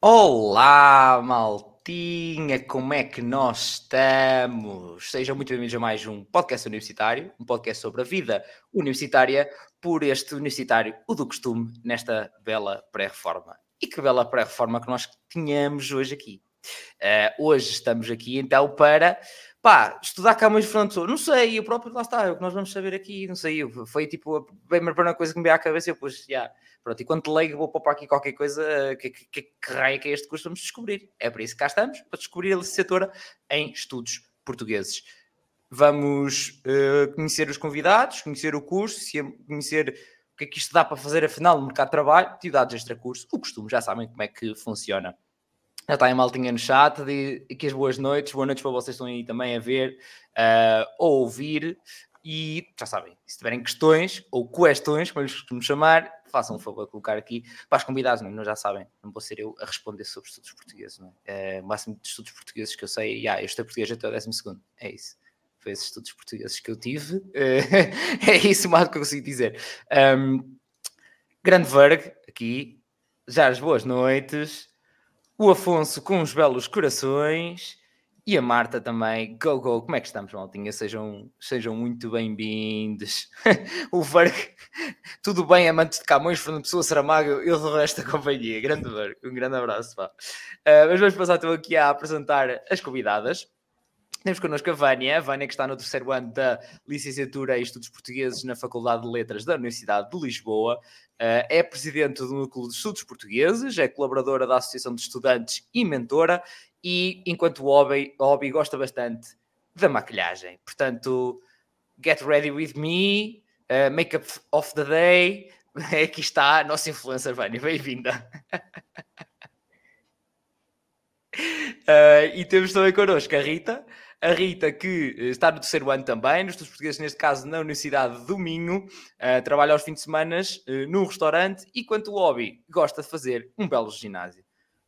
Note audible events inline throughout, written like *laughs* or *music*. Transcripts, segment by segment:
Olá, maltinha, como é que nós estamos? Sejam muito bem-vindos a mais um podcast universitário, um podcast sobre a vida universitária, por este universitário, o do costume, nesta bela pré-reforma. E que bela pré-reforma que nós tínhamos hoje aqui. Uh, hoje estamos aqui então para pá, estudar Camões Fernando Pessoa, não sei, o próprio, lá está, é o que nós vamos saber aqui, não sei, foi tipo a primeira coisa que me veio à cabeça, eu pus, já, yeah, pronto, e quando leio vou poupar aqui qualquer coisa, que, que, que, que raio que é este curso, vamos descobrir, é para isso que cá estamos, para descobrir a licenciatura em Estudos Portugueses. Vamos uh, conhecer os convidados, conhecer o curso, conhecer o que é que isto dá para fazer afinal no mercado de trabalho, atividades extra-curso, o costume, já sabem como é que funciona. Já está em maltinha no chat, de, aqui as boas noites, boas noites para vocês que estão aí também a ver uh, ou ouvir. E já sabem, se tiverem questões ou questões, como lhes chamar, façam um favor de colocar aqui para os convidados, não, é? não já sabem, não vou ser eu a responder sobre estudos portugueses. Não é? é o máximo de estudos portugueses que eu sei, yeah, eu estou português até o 12 segundo, é isso. Foi esses estudos portugueses que eu tive, *laughs* é isso mais que eu consigo dizer. Um, Grande Verg, aqui, já as boas noites o Afonso com os belos corações e a Marta também. Go, go! Como é que estamos, maltinha? Sejam, sejam muito bem-vindos. *laughs* o Varg, tudo bem, amantes de Camões, Fernando Pessoa, Saramago e o resto da companhia. Grande Varg, um grande abraço. Pá. Uh, mas vamos passar então aqui a apresentar as convidadas. Temos connosco a Vânia, a Vânia que está no terceiro ano da licenciatura em Estudos Portugueses na Faculdade de Letras da Universidade de Lisboa. Uh, é presidente do Núcleo de Estudos Portugueses, é colaboradora da Associação de Estudantes e mentora, e enquanto hobby, hobby gosta bastante da maquilhagem. Portanto, get ready with me, uh, makeup of the day. *laughs* Aqui está a nossa influencer, Vânia, bem-vinda. uh, *laughs* e temos também connosco a Rita. A Rita, que eh, está no terceiro ano também, nos estudos portugueses, neste caso na Universidade de Minho, uh, trabalha aos fins de semana uh, num restaurante e, quanto ao hobby, gosta de fazer um belo ginásio.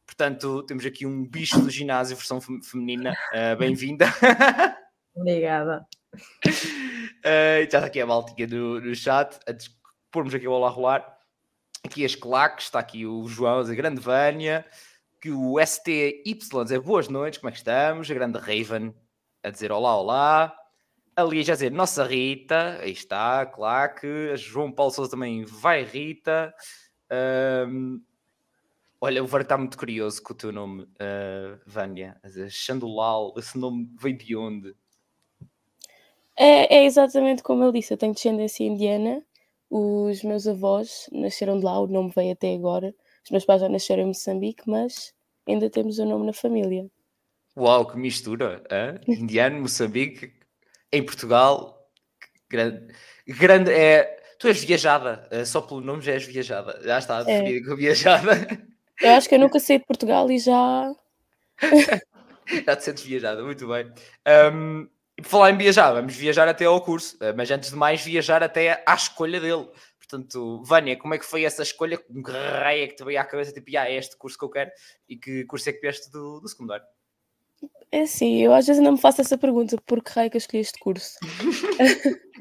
Portanto, temos aqui um bicho do ginásio, versão feminina. Uh, Bem-vinda. *laughs* Obrigada. Uh, já está aqui a maltinha no, no chat, antes de pormos aqui o olá rolar. Aqui as claques, está aqui o João, a grande Vânia, que o STY é boas noites, como é que estamos? A grande Raven, a dizer olá, olá. Ali já dizer nossa Rita, aí está, claro que João Paulo Souza também vai Rita. Um, olha, o Var está muito curioso com o teu nome, uh, Vânia. Xandulal, esse nome veio de onde? É, é, exatamente como ele disse, eu tenho descendência indiana. Os meus avós nasceram de lá, o nome veio até agora. Os meus pais já nasceram em Moçambique, mas ainda temos o nome na família. Uau, que mistura! Hein? Indiano, Moçambique, em Portugal, grande, grande é. Tu és viajada, só pelo nome já és viajada. Já está definida é. como viajada. Eu acho que eu nunca saí de Portugal e já. *laughs* já te sentes viajada, muito bem. Um, por falar em viajar, vamos viajar até ao curso, mas antes de mais, viajar até à escolha dele. Portanto, Vânia, como é que foi essa escolha? Com que raio é que te veio à cabeça? Tipo, ah, é este curso que eu quero e que curso é que vieste do, do secundário? É assim, eu às vezes ainda me faço essa pergunta, por que raio que eu escolhi este curso? *laughs*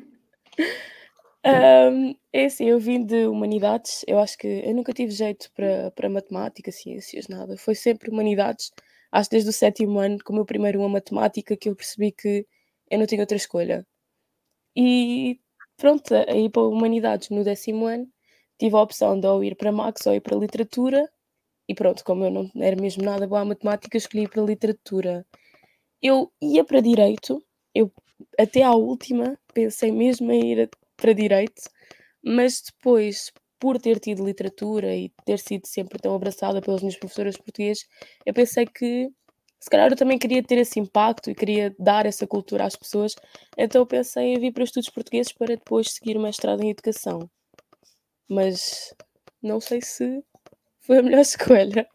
um, é assim, eu vim de humanidades, eu acho que eu nunca tive jeito para, para matemática, ciências, nada. Foi sempre humanidades. Acho desde o sétimo ano, como o primeiro uma matemática, que eu percebi que eu não tinha outra escolha. E pronto, aí para humanidades no décimo ano, tive a opção de ou ir para Max ou ir para literatura e pronto, como eu não era mesmo nada boa à matemática, escolhi para literatura. Eu ia para direito, eu até à última pensei mesmo em ir para direito, mas depois, por ter tido literatura e ter sido sempre tão abraçada pelos meus professores portugueses, eu pensei que se calhar eu também queria ter esse impacto e queria dar essa cultura às pessoas, então pensei em vir para estudos portugueses para depois seguir uma estrada em educação. Mas não sei se foi a melhor escolha.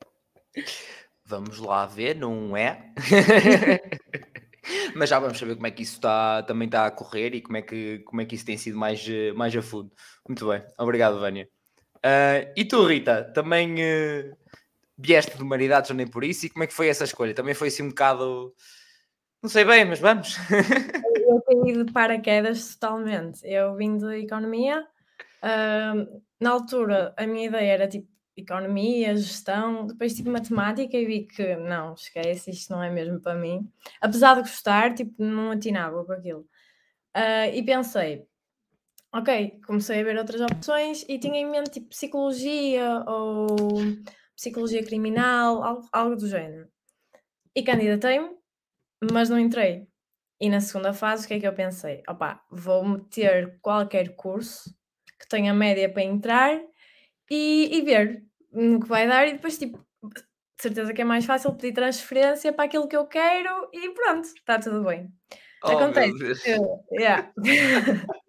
Vamos lá ver, não é? *laughs* Mas já vamos saber como é que isso está, também está a correr e como é que, como é que isso tem sido mais, mais a fundo. Muito bem, obrigado, Vânia. Uh, e tu, Rita, também uh, vieste de humanidades ou nem por isso? E como é que foi essa escolha? Também foi assim um bocado. Não sei bem, mas vamos. *laughs* eu tenho ido de paraquedas totalmente. Eu vim de economia. Uh, na altura, a minha ideia era tipo economia, gestão, depois tipo matemática e vi que não, esquece, isto não é mesmo para mim. Apesar de gostar, tipo, não atinava com aquilo. Uh, e pensei, ok, comecei a ver outras opções e tinha em mente tipo psicologia ou psicologia criminal, algo, algo do género. E candidatei-me, mas não entrei. E na segunda fase, o que é que eu pensei? Opa, vou meter qualquer curso que tenha média para entrar e, e ver no que vai dar e depois, tipo, de certeza que é mais fácil pedir transferência para aquilo que eu quero e pronto, está tudo bem. Oh, Acontece que, yeah. *laughs*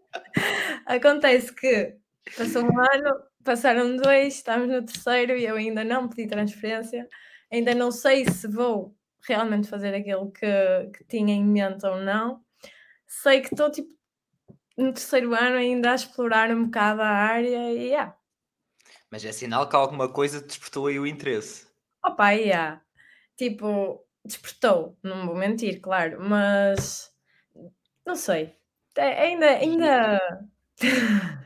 Acontece que passou um ano, passaram dois, estamos no terceiro e eu ainda não pedi transferência, ainda não sei se vou realmente fazer aquilo que, que tinha em mente ou não. Sei que estou tipo no terceiro ano ainda a explorar um bocado a área e yeah, mas é sinal que alguma coisa despertou aí o interesse. Opa, yeah. Tipo, despertou, não vou mentir, claro, mas não sei. É, ainda, ainda.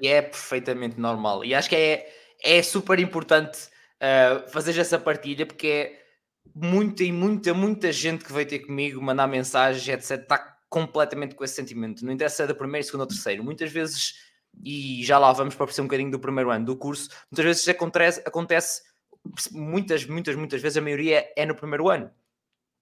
E é perfeitamente normal. E acho que é, é super importante uh, fazer essa partilha porque é muita e muita, muita gente que veio ter comigo, mandar mensagens, etc., está completamente com esse sentimento. Não interessa se é da primeira, segunda ou terceiro. Muitas vezes e já lá vamos para perceber um bocadinho do primeiro ano do curso, muitas vezes acontece, acontece muitas, muitas, muitas vezes a maioria é no primeiro ano,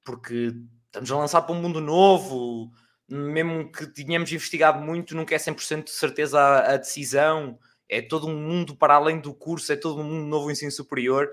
porque estamos a lançar para um mundo novo, mesmo que tenhamos investigado muito, nunca é 100% de certeza a, a, decisão, é todo um mundo para além do curso, é todo um mundo novo ensino superior,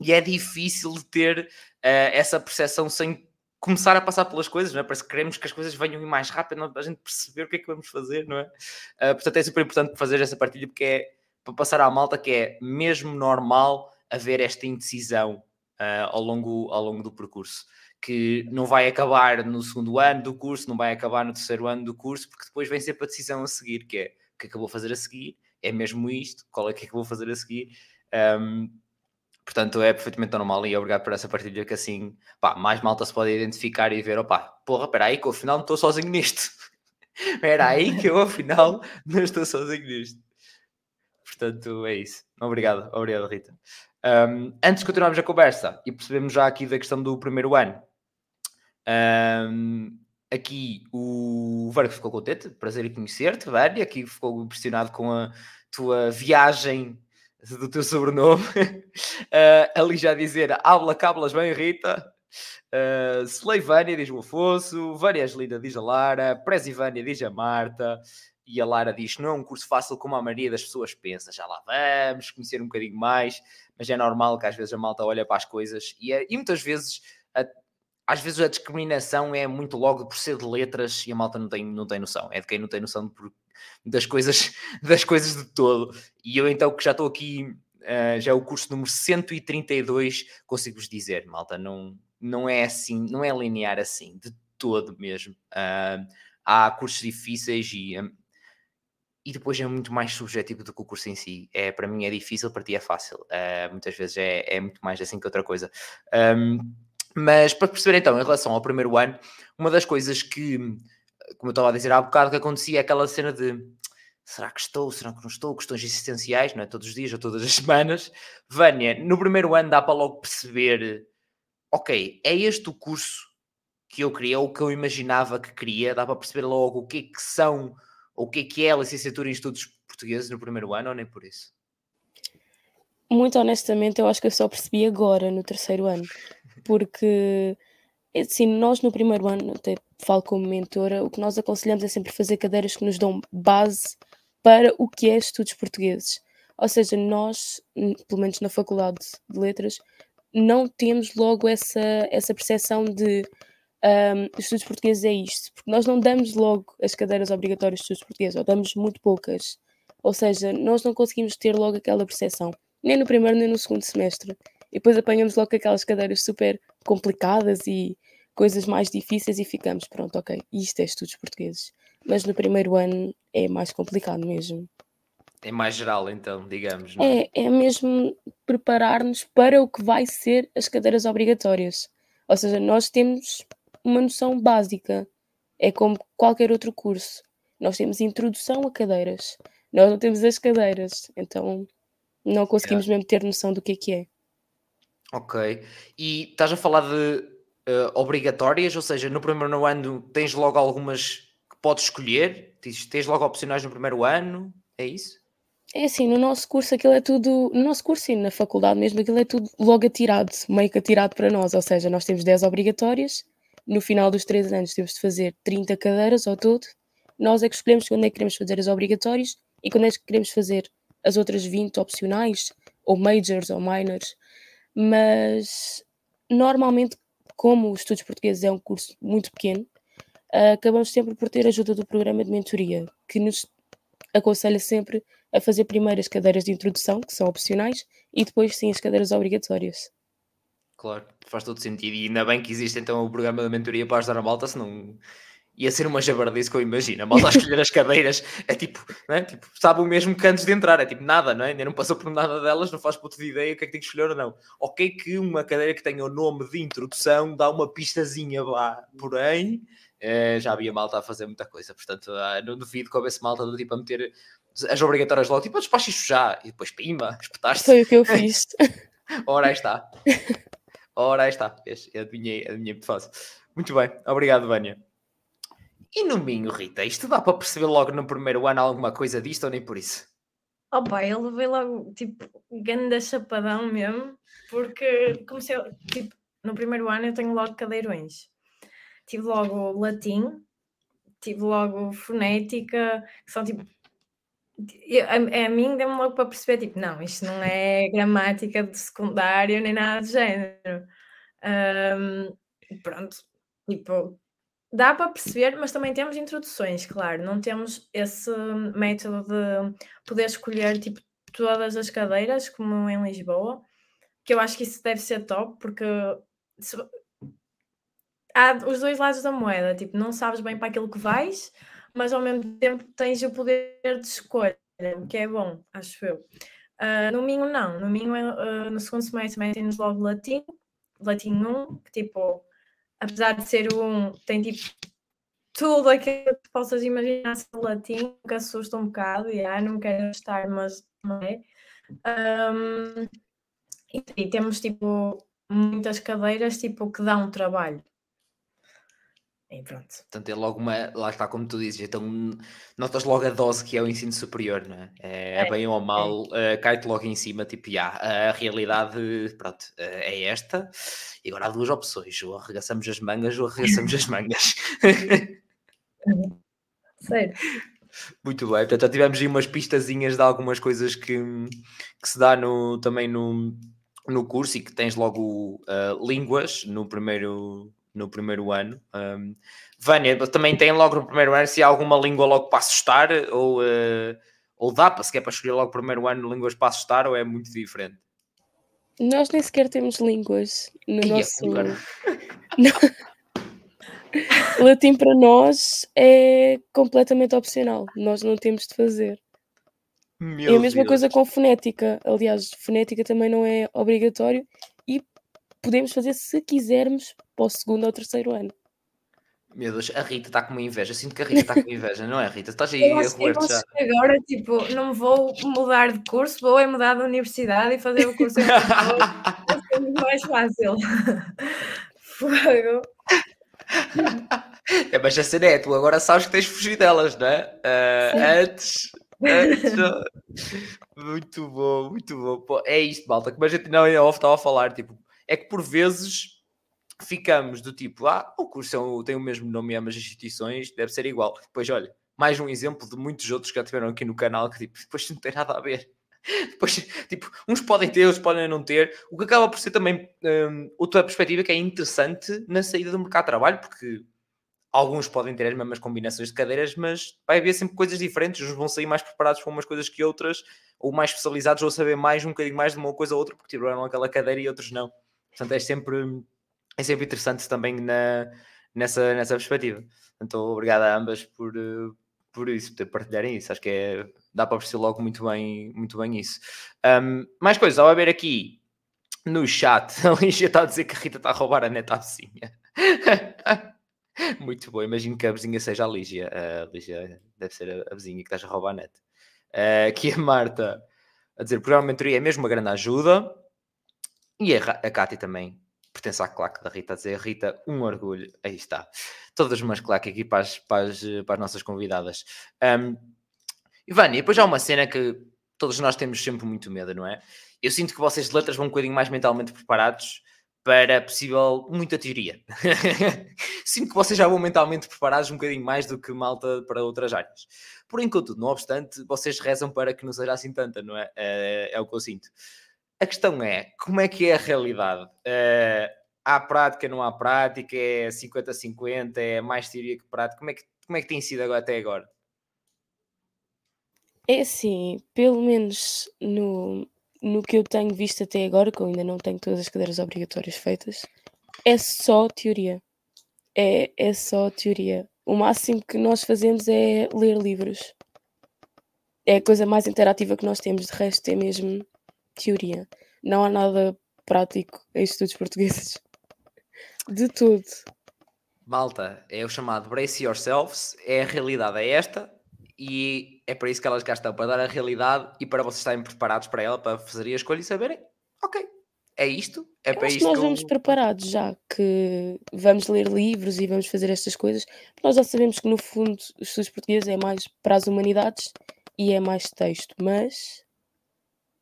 e é difícil ter uh, essa percepção sem começar a passar pelas coisas, não é? Parece que queremos que as coisas venham mais rápido, a gente perceber o que é que vamos fazer, não é? Uh, portanto, é super importante fazer essa partilha porque é para passar à malta que é mesmo normal haver esta indecisão uh, ao, longo, ao longo do percurso. Que não vai acabar no segundo ano do curso, não vai acabar no terceiro ano do curso, porque depois vem sempre a decisão a seguir, que é o que é que eu vou fazer a seguir? É mesmo isto? Qual é que é que eu vou fazer a seguir? Um, Portanto, é perfeitamente normal e obrigado por essa partilha que assim, pá, mais malta se pode identificar e ver, opá, porra, espera aí que eu afinal não estou sozinho nisto. *laughs* Espera aí que eu afinal não estou sozinho nisto. Portanto, é isso. Obrigado, obrigado, Rita. Um, antes de continuarmos a conversa e percebemos já aqui da questão do primeiro ano, um, aqui o Vânia ficou contente, prazer em conhecer-te, Vânia, aqui ficou impressionado com a tua viagem do teu sobrenome. Uh, *laughs* ali já dizer, habla cablas bem, Rita. Uh, Sleivânia diz o Afonso, Vânia Angelina diz a Lara, Presivânia diz a Marta, e a Lara diz: não é um curso fácil como a maioria das pessoas pensa. Já lá vamos, conhecer um bocadinho mais, mas é normal que às vezes a malta olha para as coisas e, é, e muitas vezes. A, às vezes a discriminação é muito logo por ser de letras e a malta não tem, não tem noção. É de quem não tem noção de, das coisas, *laughs* das coisas de todo. E eu então que já estou aqui, uh, já é o curso número 132, consigo-vos dizer, malta, não, não é assim, não é linear assim, de todo mesmo. Uh, há cursos difíceis e, um, e depois é muito mais subjetivo do que o curso em si. É, para mim é difícil, para ti é fácil. Uh, muitas vezes é, é muito mais assim que outra coisa. Um, mas para perceber então, em relação ao primeiro ano, uma das coisas que como eu estava a dizer há bocado, que acontecia é aquela cena de será que estou, será que não estou, questões existenciais, não é? Todos os dias ou todas as *laughs* semanas. Vânia, no primeiro ano dá para logo perceber, ok, é este o curso que eu queria, ou o que eu imaginava que queria, dá para perceber logo o que é que são, ou o que é que é a licenciatura em estudos portugueses no primeiro ano, ou nem por isso? Muito honestamente, eu acho que eu só percebi agora, no terceiro ano, *laughs* porque assim, nós no primeiro ano, até falo como mentora, o que nós aconselhamos é sempre fazer cadeiras que nos dão base para o que é estudos portugueses. Ou seja, nós, pelo menos na Faculdade de Letras, não temos logo essa, essa percepção de um, estudos portugueses é isto, porque nós não damos logo as cadeiras obrigatórias de estudos portugueses, ou damos muito poucas. Ou seja, nós não conseguimos ter logo aquela percepção, nem no primeiro nem no segundo semestre. E depois apanhamos logo aquelas cadeiras super complicadas e coisas mais difíceis e ficamos, pronto, ok, isto é estudos portugueses. Mas no primeiro ano é mais complicado mesmo. É mais geral, então, digamos. Não é? é, é mesmo preparar-nos para o que vai ser as cadeiras obrigatórias. Ou seja, nós temos uma noção básica. É como qualquer outro curso. Nós temos introdução a cadeiras. Nós não temos as cadeiras. Então Não conseguimos mesmo ter noção do que é que é. Ok. E estás a falar de uh, obrigatórias, ou seja, no primeiro ano tens logo algumas que podes escolher? Tens, tens logo opcionais no primeiro ano? É isso? É assim, no nosso curso aquilo é tudo, no nosso curso e na faculdade mesmo, aquilo é tudo logo atirado, meio que atirado para nós, ou seja, nós temos 10 obrigatórias, no final dos 3 anos temos de fazer 30 cadeiras ao todo, nós é que escolhemos quando é que queremos fazer as obrigatórias e quando é que queremos fazer as outras 20 opcionais, ou majors ou minors, mas normalmente, como os estudos portugueses é um curso muito pequeno, acabamos sempre por ter ajuda do programa de mentoria, que nos aconselha sempre a fazer primeiro as cadeiras de introdução, que são opcionais, e depois sim as cadeiras obrigatórias. Claro, faz todo sentido. E ainda bem que existe então o programa da mentoria para ajudar a malta, senão ia ser uma jabardice que eu imagino. A malta a escolher as cadeiras é tipo, não é? tipo, sabe o mesmo que antes de entrar, é tipo nada, não é? Ainda não passou por nada delas, não faz puta de ideia o que é que tem que escolher ou não. Ok, que uma cadeira que tenha o nome de introdução dá uma pistazinha lá, porém. Eh, já havia malta a fazer muita coisa, portanto, ah, não duvido que houvesse malta do tipo a meter as obrigatórias logo, tipo, despacha isto já, e depois pima, espetaste. Foi o que eu fiz. *laughs* Ora, aí está. Ora, aí está. Eu adivinhei, adivinhei muito fácil. Muito bem, obrigado, Vânia. E no Minho, Rita, isto dá para perceber logo no primeiro ano alguma coisa disto ou nem por isso? Opa, eu levei logo, tipo, ganda chapadão mesmo, porque comecei, tipo, no primeiro ano eu tenho logo cadeirões. Tive logo latim, tive logo fonética, que são tipo a, a mim deu-me logo para perceber, tipo, não, isto não é gramática de secundário nem nada do género. Um, pronto, tipo, dá para perceber, mas também temos introduções, claro, não temos esse método de poder escolher, tipo, todas as cadeiras, como em Lisboa, que eu acho que isso deve ser top, porque se, há os dois lados da moeda, tipo, não sabes bem para aquilo que vais, mas ao mesmo tempo tens o poder de escolha, que é bom, acho eu. Uh, no Minho não, no Minho uh, no segundo semestre metem-nos logo latim, latim 1, que tipo, apesar de ser um, tem tipo tudo aquilo que possas imaginar ser latim, que assusta um bocado, e ah, não quero estar, mas não é. Um, e, e, temos tipo muitas cadeiras tipo que dão trabalho. E pronto. Portanto, é logo uma. Lá está, como tu dizes, então notas logo a dose que é o ensino superior, não é? É, é bem ou mal, é. uh, cai-te logo em cima, tipo, já, a realidade, pronto, uh, é esta. E agora há duas opções: ou arregaçamos as mangas ou arregaçamos as mangas. *laughs* Sério. Muito bem, portanto, já tivemos aí umas pistazinhas de algumas coisas que, que se dá no, também no, no curso e que tens logo uh, línguas no primeiro no primeiro ano. Um, Vânia, também tem logo no primeiro ano se há alguma língua logo para assustar ou, uh, ou dá para se quer para escolher logo no primeiro ano línguas para assustar ou é muito diferente? Nós nem sequer temos línguas no Ia, nosso. *laughs* Latim para nós é completamente opcional, nós não temos de fazer. Meu é a mesma Deus. coisa com fonética. Aliás, fonética também não é obrigatório podemos fazer se quisermos para o segundo ou terceiro ano. Meu Deus, a Rita está com uma inveja. Sinto que a Rita está com inveja, não é, Rita? Estás aí a roer já. Agora, tipo, não vou mudar de curso, vou é mudar de universidade e fazer o curso em *laughs* Vai ser muito mais fácil. *laughs* Fogo. É, mas a cena é, tu agora sabes que tens de fugir delas, não é? Uh, antes, antes. muito bom, muito bom. Pô, é isto, malta. Como a gente não off estava a falar, tipo, é que por vezes ficamos do tipo, ah, o curso é tem o mesmo nome em ambas as instituições, deve ser igual. Depois, olha, mais um exemplo de muitos outros que já tiveram aqui no canal que tipo, depois não tem nada a ver. *laughs* Depois, tipo, uns podem ter, outros podem não ter. O que acaba por ser também um, outra perspectiva que é interessante na saída do mercado de trabalho, porque alguns podem ter as mesmas combinações de cadeiras, mas vai haver sempre coisas diferentes. Uns vão sair mais preparados para umas coisas que outras, ou mais especializados, ou saber mais, um bocadinho mais de uma coisa ou outra, porque tiveram aquela cadeira e outros não. Portanto, é sempre, é sempre interessante também na, nessa, nessa perspectiva. Então, obrigado a ambas por, por isso, por partilharem isso. Acho que é, dá para perceber logo muito bem, muito bem isso. Um, mais coisas, ao ver aqui no chat, *laughs* a Lígia está a dizer que a Rita está a roubar a neta à vizinha. *laughs* muito bom, imagino que a vizinha seja a Lígia. A Lígia deve ser a, vizinha que estás a roubar a neta. Uh, aqui a Marta a dizer: programa mentoria é mesmo uma grande ajuda. E a, a Cátia também pertence à claque da Rita, a dizer: Rita, um orgulho. Aí está. Todas umas claques aqui para as, para as, para as nossas convidadas. Um, Ivani, depois há uma cena que todos nós temos sempre muito medo, não é? Eu sinto que vocês de letras vão um bocadinho mais mentalmente preparados para possível muita teoria. *laughs* Sinto que vocês já vão mentalmente preparados um bocadinho mais do que malta para outras áreas. Porém, contudo, não obstante, vocês rezam para que não seja assim tanta, não é? É, é o que eu sinto. A questão é, como é que é a realidade? Uh, há prática, não há prática? É 50-50? É mais teoria que prática? Como é que, como é que tem sido até agora? É assim, pelo menos no, no que eu tenho visto até agora, que eu ainda não tenho todas as cadeiras obrigatórias feitas, é só teoria. É, é só teoria. O máximo que nós fazemos é ler livros. É a coisa mais interativa que nós temos, de resto é mesmo teoria. Não há nada prático em estudos portugueses. De tudo. Malta, é o chamado Brace Yourselves, é a realidade é esta, e é para isso que elas cá estão, para dar a realidade e para vocês estarem preparados para ela, para fazer a escolha e saberem, ok, é isto, é eu para isto. Que nós que eu... vamos preparados já, que vamos ler livros e vamos fazer estas coisas, nós já sabemos que no fundo os estudos portugueses é mais para as humanidades e é mais texto, mas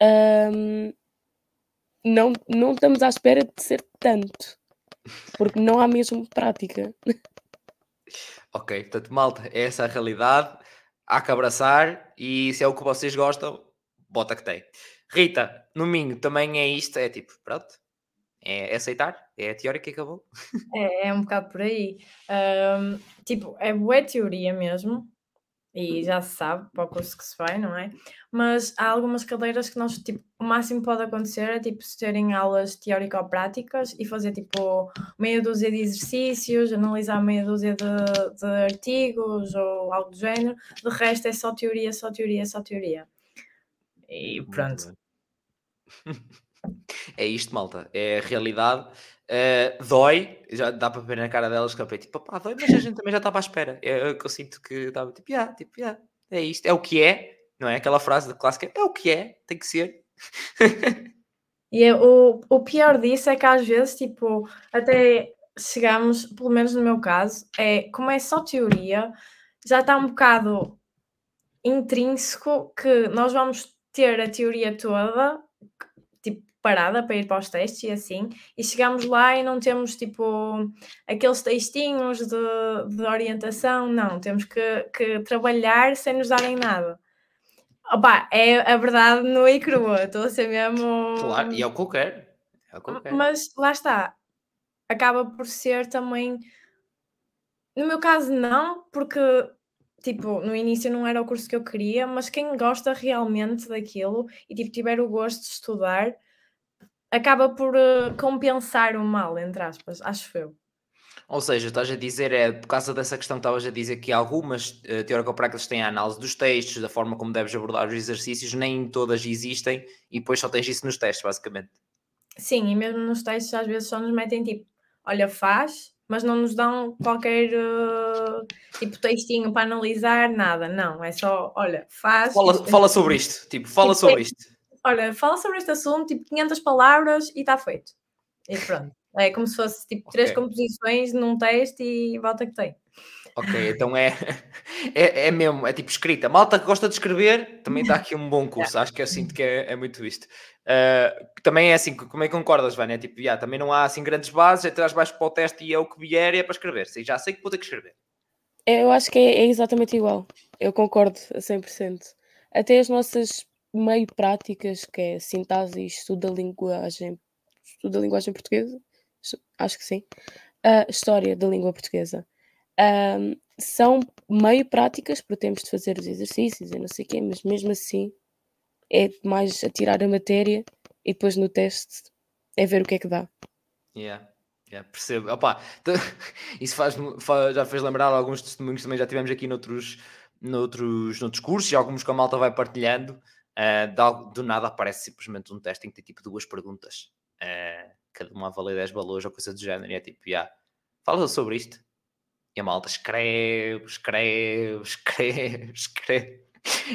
hum, não, não estamos à espera de ser tanto, porque não há mesmo prática. Ok, portanto, malta, é essa a realidade há que abraçar e se é o que vocês gostam, bota que tem. Rita, no Minho também é isto, é tipo, pronto, é aceitar, é a teórica e acabou. É, é um bocado por aí. Um, tipo, é boa teoria mesmo, e já se sabe para o curso que se vai, não é? Mas há algumas cadeiras que nós, tipo, o máximo pode acontecer é, tipo, terem aulas teórico-práticas e fazer, tipo, meia dúzia de exercícios, analisar meia dúzia de, de artigos ou algo do género. De resto é só teoria, só teoria, só teoria. E pronto. *laughs* É isto, malta. É a realidade. Uh, dói, já dá para ver na cara delas que eu tipo, pá, dói, mas a *laughs* gente também já estava à espera. É, é que eu sinto que estava tipo, yeah, tipo, yeah, é isto, é o que é, não é? Aquela frase da clássica, é o que é, tem que ser. *laughs* e é, o, o pior disso é que às vezes, tipo, até chegamos, pelo menos no meu caso, é como é só teoria, já está um bocado intrínseco que nós vamos ter a teoria toda parada para ir para os testes e assim, e chegamos lá e não temos tipo aqueles textinhos de, de orientação, não, temos que, que trabalhar sem nos darem nada. Opa, é a verdade no e crua, estou a ser mesmo. Claro, e é o que eu quero. É o que eu quero. Mas lá está, acaba por ser também. No meu caso, não, porque tipo, no início não era o curso que eu queria, mas quem gosta realmente daquilo e tipo, tiver o gosto de estudar, acaba por uh, compensar o mal, entre aspas, acho eu. Ou seja, estás a dizer, é por causa dessa questão que estavas a dizer que algumas uh, teórico-práticas têm a análise dos textos, da forma como deves abordar os exercícios, nem todas existem e depois só tens isso nos testes, basicamente. Sim, e mesmo nos testes às vezes só nos metem tipo, olha, faz, mas não nos dão qualquer uh, tipo textinho para analisar, nada, não, é só, olha, faz. Fala, fala sobre isto, tipo, fala tipo, sobre isto olha, fala sobre este assunto, tipo 500 palavras e está feito. E pronto. É como se fosse tipo okay. três composições num teste e volta que tem. Ok, então é, é, é mesmo, é tipo escrita. Malta que gosta de escrever, também dá aqui um bom *laughs* curso. Acho que eu sinto que é, é muito isto. Uh, também é assim, como é que concordas, Vânia? É tipo, yeah, também não há assim grandes bases, é traz baixo para o teste e é o que vier e é para escrever. Sei, já sei que vou ter que escrever. Eu acho que é, é exatamente igual. Eu concordo a 100%. Até as nossas meio práticas, que é sintaxe e estudo da linguagem, estudo da linguagem portuguesa, acho que sim, uh, história da língua portuguesa. São meio práticas, porque temos de fazer os exercícios e não sei o quê, mas mesmo assim é mais a tirar a matéria e depois no teste é ver o que é que dá. Yeah. Yeah, percebo. Opa, *laughs* isso faz, faz, já fez lembrar alguns testemunhos também já tivemos aqui noutros, noutros, noutros cursos e alguns que a malta vai partilhando. Uh, do nada aparece simplesmente um teste em que tem tipo duas perguntas, uh, cada uma a valer 10 valores ou coisa do género, e é tipo, yeah, fala sobre isto. E a malta escreve, escreve, *laughs* escreve, escreve.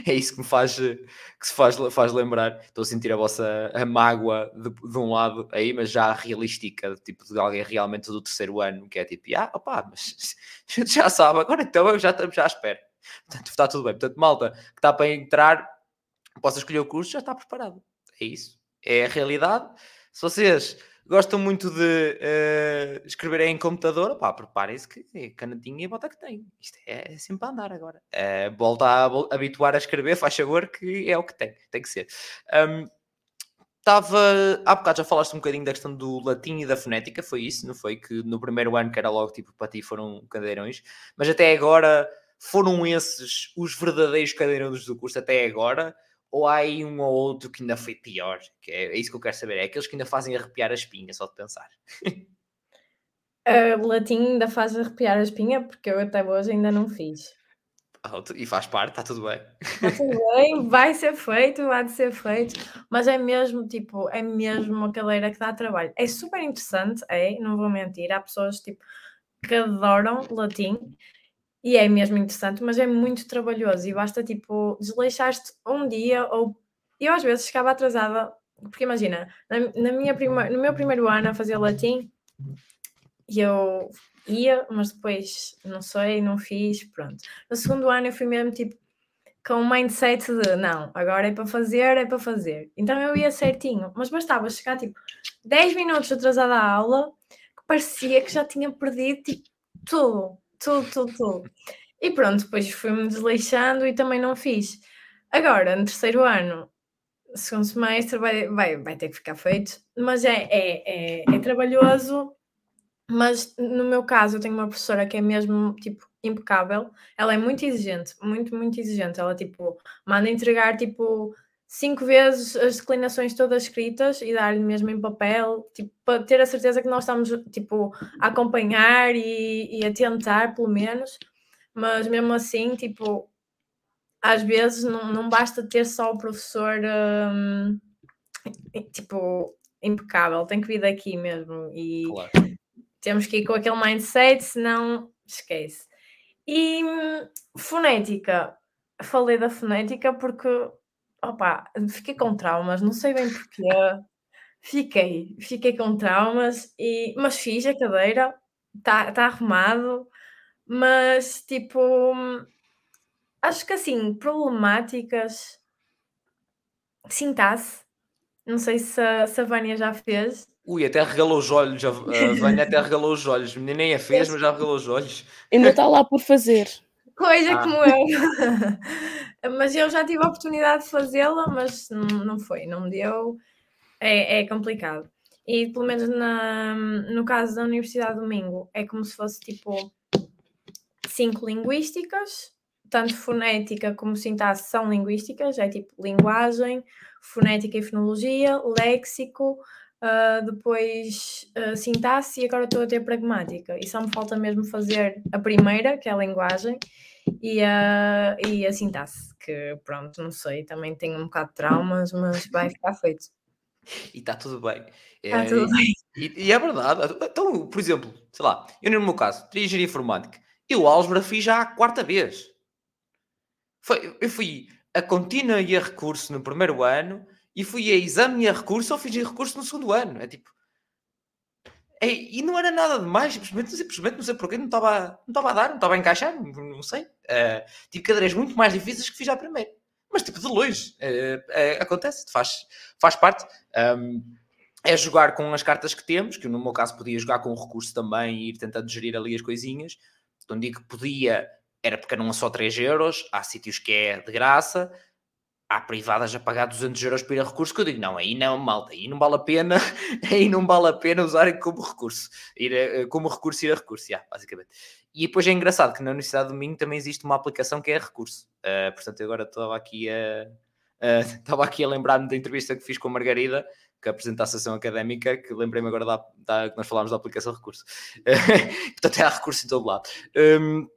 é isso que me faz, que se faz, faz lembrar. Estou a sentir a vossa a mágoa de, de um lado aí, mas já realística, tipo de alguém realmente do terceiro ano, que é tipo, ah, opá, mas *laughs* já sabe, agora então já estamos já à espera. Portanto, está tudo bem. Portanto, malta que está para entrar, possa escolher o curso, já está preparado. É isso. É a realidade. Se vocês gostam muito de uh, escrever em computador, pá, preparem-se que é canadinha e bota que tem. Isto é, é sempre a andar agora. Uh, volta a, a habituar a escrever, faz favor, que é o que tem, tem que ser. Um, Estava. Há bocado já falaste um bocadinho da questão do latim e da fonética, foi isso, não foi? Que no primeiro ano, que era logo tipo para ti, foram cadeirões, mas até agora foram esses os verdadeiros cadeirões do curso até agora? Ou há aí um ou outro que ainda foi pior? Que é, é isso que eu quero saber, é aqueles que ainda fazem arrepiar a espinha, só de pensar. Uh, latim ainda faz arrepiar a espinha, porque eu até hoje ainda não fiz. E faz parte, está tudo bem. Está tudo bem, vai ser feito, vai ser feito, mas é mesmo tipo, é mesmo uma cadeira que dá trabalho. É super interessante, é, não vou mentir, há pessoas tipo que adoram latim e é mesmo interessante, mas é muito trabalhoso e basta tipo desleixar-te um dia ou eu às vezes ficava atrasada, porque imagina, na, na minha prima, no meu primeiro ano a fazer latim, eu ia, mas depois não sei, não fiz, pronto. No segundo ano eu fui mesmo tipo com um mindset de não, agora é para fazer, é para fazer. Então eu ia certinho, mas bastava chegar tipo 10 minutos atrasada à aula, que parecia que já tinha perdido tipo tudo tudo, tudo, tudo. E pronto, depois fui-me desleixando e também não fiz. Agora, no terceiro ano, segundo semestre, vai, vai, vai ter que ficar feito, mas é, é, é, é trabalhoso. Mas no meu caso, eu tenho uma professora que é mesmo tipo impecável. Ela é muito exigente, muito, muito exigente. Ela tipo manda entregar tipo cinco vezes as declinações todas escritas e dar-lhe mesmo em papel, tipo, para ter a certeza que nós estamos tipo, a acompanhar e, e a tentar, pelo menos, mas mesmo assim, tipo, às vezes não, não basta ter só o professor um, tipo impecável, tem que vir daqui mesmo e claro. temos que ir com aquele mindset, senão esquece. E hum, fonética, falei da fonética porque Opa, fiquei com traumas, não sei bem porquê. Fiquei, fiquei com traumas, e, mas fiz a cadeira, está tá arrumado, mas tipo, acho que assim, problemáticas, sintaxe, não sei se a, se a Vânia já fez. Ui, até regalou os olhos, a Vânia até regalou os olhos, nem a fez, mas já regalou os olhos. Ainda está lá por fazer. Coisa ah. como eu. Mas eu já tive a oportunidade de fazê-la, mas não, foi, não deu. É, é complicado. E pelo menos na, no caso da Universidade do Mingo, é como se fosse tipo cinco linguísticas, tanto fonética como sintaxe são linguísticas, é tipo linguagem, fonética e fonologia, léxico, uh, depois uh, sintaxe e agora estou a ter pragmática. E só me falta mesmo fazer a primeira, que é a linguagem, e a, e a sintaxe, que pronto, não sei, também tenho um bocado de traumas, mas vai ficar feito. E está tudo bem. Está *laughs* é, tudo bem. E, e, é verdade. Então, por exemplo, sei lá, eu no meu caso, teria engenharia informática. Eu álgebra fiz já a quarta vez. Foi, eu fui a contínua e a recurso no primeiro ano e fui a exame e a recurso ou fiz a recurso no segundo ano. É tipo, e não era nada demais, simplesmente, simplesmente não sei porquê, não estava, não estava a dar, não estava a encaixar, não, não sei. Uh, tive cadeiras muito mais difíceis que fiz à primeira. Mas tipo, de longe, uh, uh, acontece, faz, faz parte. Um, é jogar com as cartas que temos, que no meu caso podia jogar com o recurso também e ir tentando gerir ali as coisinhas. Então digo que podia, era porque eram só 3 euros, há sítios que é de graça, há privadas a pagar 200 euros para ir a recurso, que eu digo, não, aí não, malta, aí não vale a pena, *laughs* aí não vale a pena usarem como recurso, ir a, como recurso ir a recurso, yeah, basicamente. E depois é engraçado que na Universidade do Minho também existe uma aplicação que é recurso, uh, portanto eu agora estava aqui a... Uh, *laughs* estava aqui a lembrar-me da entrevista que fiz com a Margarida, que apresenta a sessão académica, que lembrei-me agora da, da, que nós falámos da aplicação recurso. *laughs* portanto, é há recurso em todo lado. Um,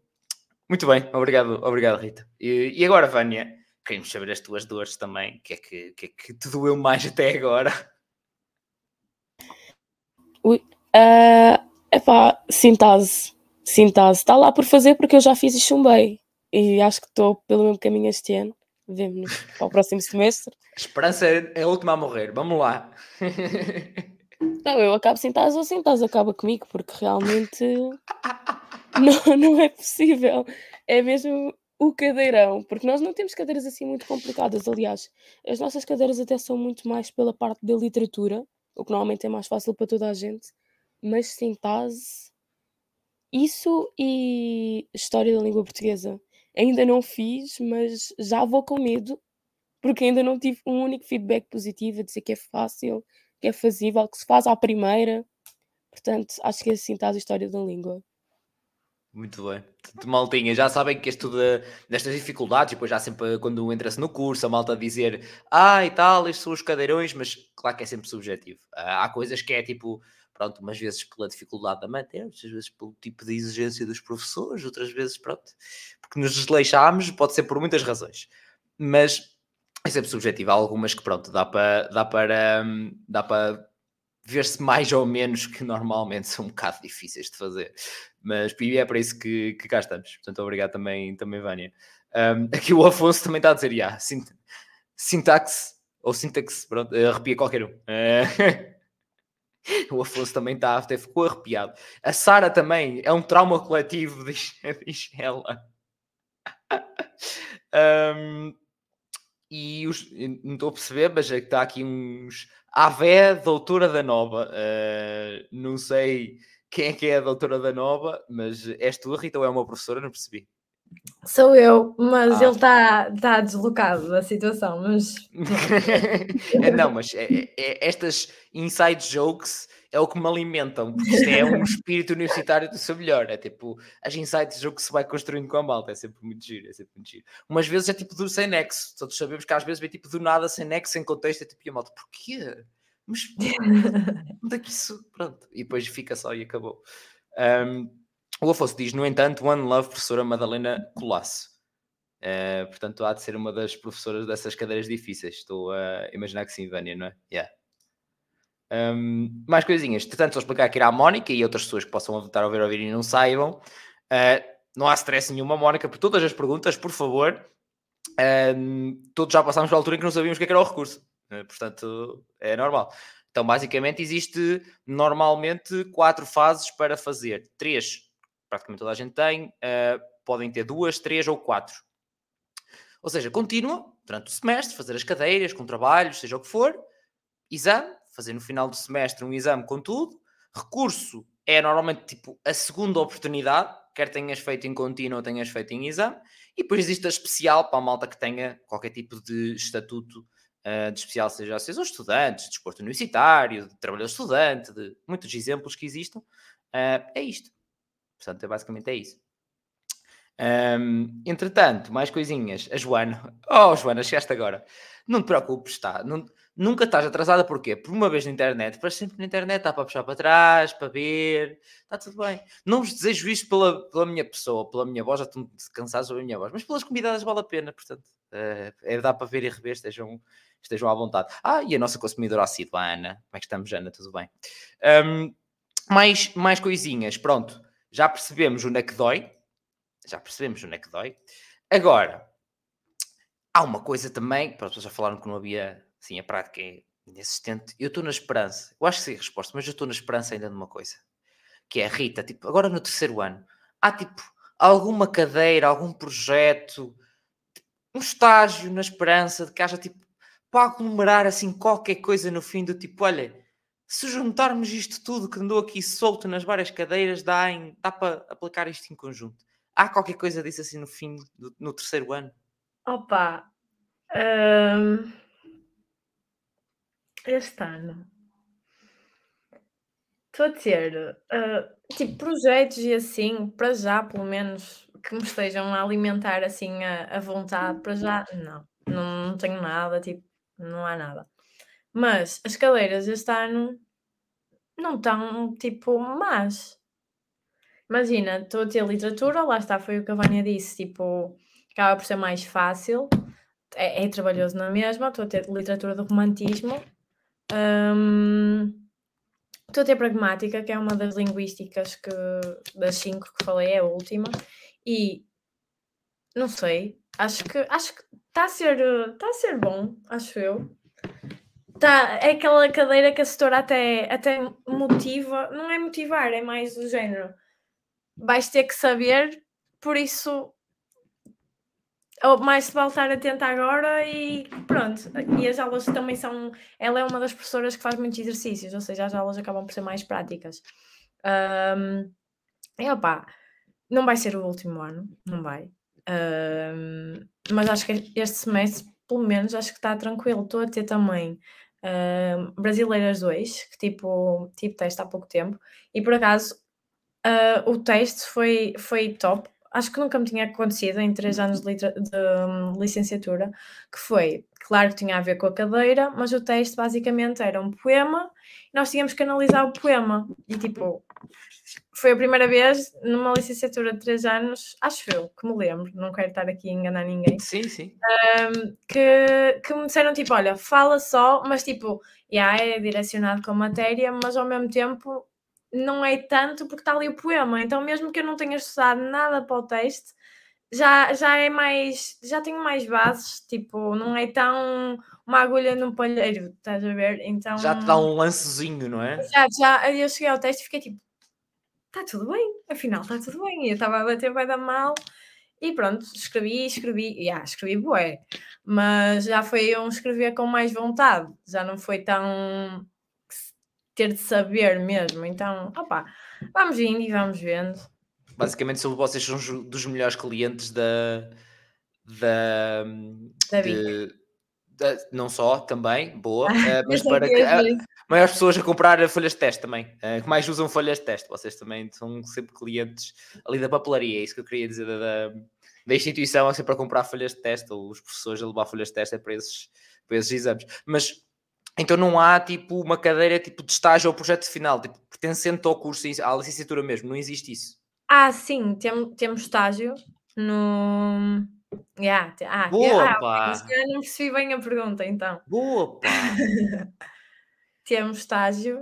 muito bem, obrigado, obrigado Rita. E, e agora, Vânia, queremos saber as tuas dores também. O que é que, que, é que te doeu mais até agora? Ui, uh, epá, sintase. Sintase. Está lá por fazer porque eu já fiz e chumbei. e acho que estou pelo mesmo caminho este ano. Vemo-nos para o próximo semestre. *laughs* A esperança é a última a morrer. Vamos lá. *laughs* Não, eu acabo estás ou estás, acaba comigo, porque realmente *laughs* não, não é possível. É mesmo o cadeirão, porque nós não temos cadeiras assim muito complicadas. Aliás, as nossas cadeiras até são muito mais pela parte da literatura, o que normalmente é mais fácil para toda a gente, mas sintase, isso e história da língua portuguesa. Ainda não fiz, mas já vou com medo, porque ainda não tive um único feedback positivo a dizer que é fácil, que é fazível, que se faz à primeira. Portanto, acho que é assim está a história da língua. Muito bem. Portanto, maltinha, já sabem que isto de, destas dificuldades, depois já sempre quando entra-se no curso, a malta dizer ah e tal, estes são os cadeirões, mas claro que é sempre subjetivo. Uh, há coisas que é tipo, pronto, umas vezes pela dificuldade da matéria, outras vezes pelo tipo de exigência dos professores, outras vezes, pronto, porque nos desleixámos, pode ser por muitas razões. Mas é sempre subjetivo. Há algumas que, pronto, dá para, dá para, dá para ver-se mais ou menos que normalmente são um bocado difíceis de fazer. Mas é para isso que, que cá estamos. Portanto, obrigado também, também Vânia. Um, *laughs* aqui o Afonso também está a dizer, yeah, sint sintaxe ou sintaxe, pronto, arrepia qualquer um. Uh, *laughs* o Afonso também está, até ficou arrepiado. A Sara também é um trauma coletivo, *laughs* diz, diz ela. Um, e os, não estou a perceber, mas é que está aqui uns Avé, doutora da Nova. Uh, não sei quem é que é a doutora da Nova, mas és tu, Rita, ou é uma professora? Não percebi. Sou eu, mas ah. ele está tá deslocado da situação, mas... *laughs* não, mas é, é, é, estas inside jokes é o que me alimentam, porque isto é um espírito universitário do seu melhor. É tipo, as insights jogo que se vai construindo com a malta, é sempre muito giro, é sempre muito giro. Umas vezes é tipo do sem nexo, todos sabemos que às vezes vem tipo do nada, sem nexo, sem contexto, é tipo, e a malta, porquê? Mas *laughs* onde é que isso. Pronto, e depois fica só e acabou. Um, o Afonso diz, no entanto, One Love, professora Madalena Colasso. Uh, portanto, há de ser uma das professoras dessas cadeiras difíceis. Estou a imaginar que sim, Vânia, não é? Yeah. Um, mais coisinhas. Portanto, vou explicar aqui à Mónica e outras pessoas que possam estar a ver ou ouvir e não saibam. Uh, não há stress nenhuma, Mónica, por todas as perguntas, por favor. Um, todos já passámos pela altura em que não sabíamos o que, é era o recurso. Uh, portanto, é normal. Então, basicamente, existe normalmente quatro fases para fazer. Três, praticamente toda a gente tem. Uh, podem ter duas, três ou quatro. Ou seja, contínua, durante o semestre, fazer as cadeiras, com trabalhos, seja o que for. Exame, fazer no final do semestre um exame com tudo. Recurso é normalmente tipo a segunda oportunidade, quer tenhas feito em contínuo ou tenhas feito em exame. E depois existe a especial para a malta que tenha qualquer tipo de estatuto uh, de especial, seja seja estudantes, de desporto universitário, de trabalhador estudante, de muitos exemplos que existam. Uh, é isto. Portanto, é, basicamente é isso. Um, entretanto, mais coisinhas. A Joana. Oh, Joana, chegaste agora. Não te preocupes, está. Nunca estás atrasada porquê? Por uma vez na internet, para sempre na internet, está para puxar para trás, para ver, está tudo bem. Não vos desejo isto pela, pela minha pessoa, pela minha voz, já estou cansado sobre a minha voz, mas pelas convidadas vale a pena, portanto, é, é dá para ver e rever, estejam, estejam à vontade. Ah, e a nossa consumidora assídua, Ana. Como é que estamos, Ana? Tudo bem? Um, mais, mais coisinhas, pronto. Já percebemos o neck dói. Já percebemos o neck dói. Agora, há uma coisa também, para as pessoas já falaram que não havia Sim, a prática é inexistente. Eu estou na esperança. Eu acho que sei a resposta, mas eu estou na esperança ainda de uma coisa. Que é, Rita, tipo, agora no terceiro ano, há tipo alguma cadeira, algum projeto, um estágio na esperança de que haja tipo, para aglomerar assim qualquer coisa no fim do tipo, olha, se juntarmos isto tudo que andou aqui solto nas várias cadeiras, dá, em, dá para aplicar isto em conjunto. Há qualquer coisa disso assim no fim, do, no terceiro ano? Opa, hum este ano estou a ter uh, tipo projetos e assim, para já, pelo menos, que me estejam a alimentar assim a, a vontade, para já, não, não, não tenho nada, tipo, não há nada. Mas as cadeiras este ano não estão tipo más. Imagina, estou a ter literatura, lá está, foi o que a Vânia disse, tipo, acaba por ser mais fácil, é, é trabalhoso na mesma, estou a ter literatura do romantismo, um, estou a ter pragmática, que é uma das linguísticas que das cinco que falei, é a última, e não sei. Acho que acho que está a ser está a ser bom, acho eu. Tá, é aquela cadeira que a setora até, até motiva, não é motivar, é mais do género. Vais ter que saber, por isso mais se vale estar atenta agora e pronto. E as aulas também são. Ela é uma das professoras que faz muitos exercícios, ou seja, as aulas acabam por ser mais práticas. Um, e opá, não vai ser o último ano, não vai. Um, mas acho que este semestre, pelo menos, acho que está tranquilo. Estou a ter também Brasileiras 2, que tipo, tipo teste há pouco tempo, e por acaso uh, o teste foi, foi top. Acho que nunca me tinha acontecido em três anos de, de um, licenciatura, que foi, claro que tinha a ver com a cadeira, mas o teste basicamente era um poema nós tínhamos que analisar o poema. E tipo, foi a primeira vez numa licenciatura de três anos, acho eu, que me lembro, não quero estar aqui a enganar ninguém. Sim, sim. Um, que, que me disseram tipo: olha, fala só, mas tipo, yeah, é direcionado com matéria, mas ao mesmo tempo não é tanto porque está ali o poema. Então, mesmo que eu não tenha estudado nada para o texto, já, já é mais, já tenho mais bases, tipo, não é tão uma agulha no palheiro, estás a ver? Então já te dá um lancezinho, não é? Já, já, eu cheguei ao teste e fiquei tipo, está tudo bem, afinal está tudo bem. E eu estava a bater vai dar mal e pronto, escrevi, escrevi, e yeah, escrevi bué, mas já foi um escrever com mais vontade, já não foi tão ter de saber mesmo. Então, opá, vamos indo e vamos vendo. Basicamente, se vocês são dos melhores clientes da. da, da de, não só, também, boa, uh, *laughs* mas para que uh, maiores pessoas a comprar folhas de teste também, uh, que mais usam folhas de teste, vocês também são sempre clientes ali da papelaria, é isso que eu queria dizer da, da instituição, é sempre a comprar folhas de teste, ou os professores a levar folhas de teste é para esses, para esses exames. Mas então não há tipo uma cadeira tipo de estágio ou projeto final, tipo, pertencente ao curso, à licenciatura mesmo, não existe isso. Ah, sim, tem, temos estágio no Yeah, ah, Boa, ah, pá! Eu não percebi bem a pergunta, então. Boa, pá! *laughs* Temos estágio,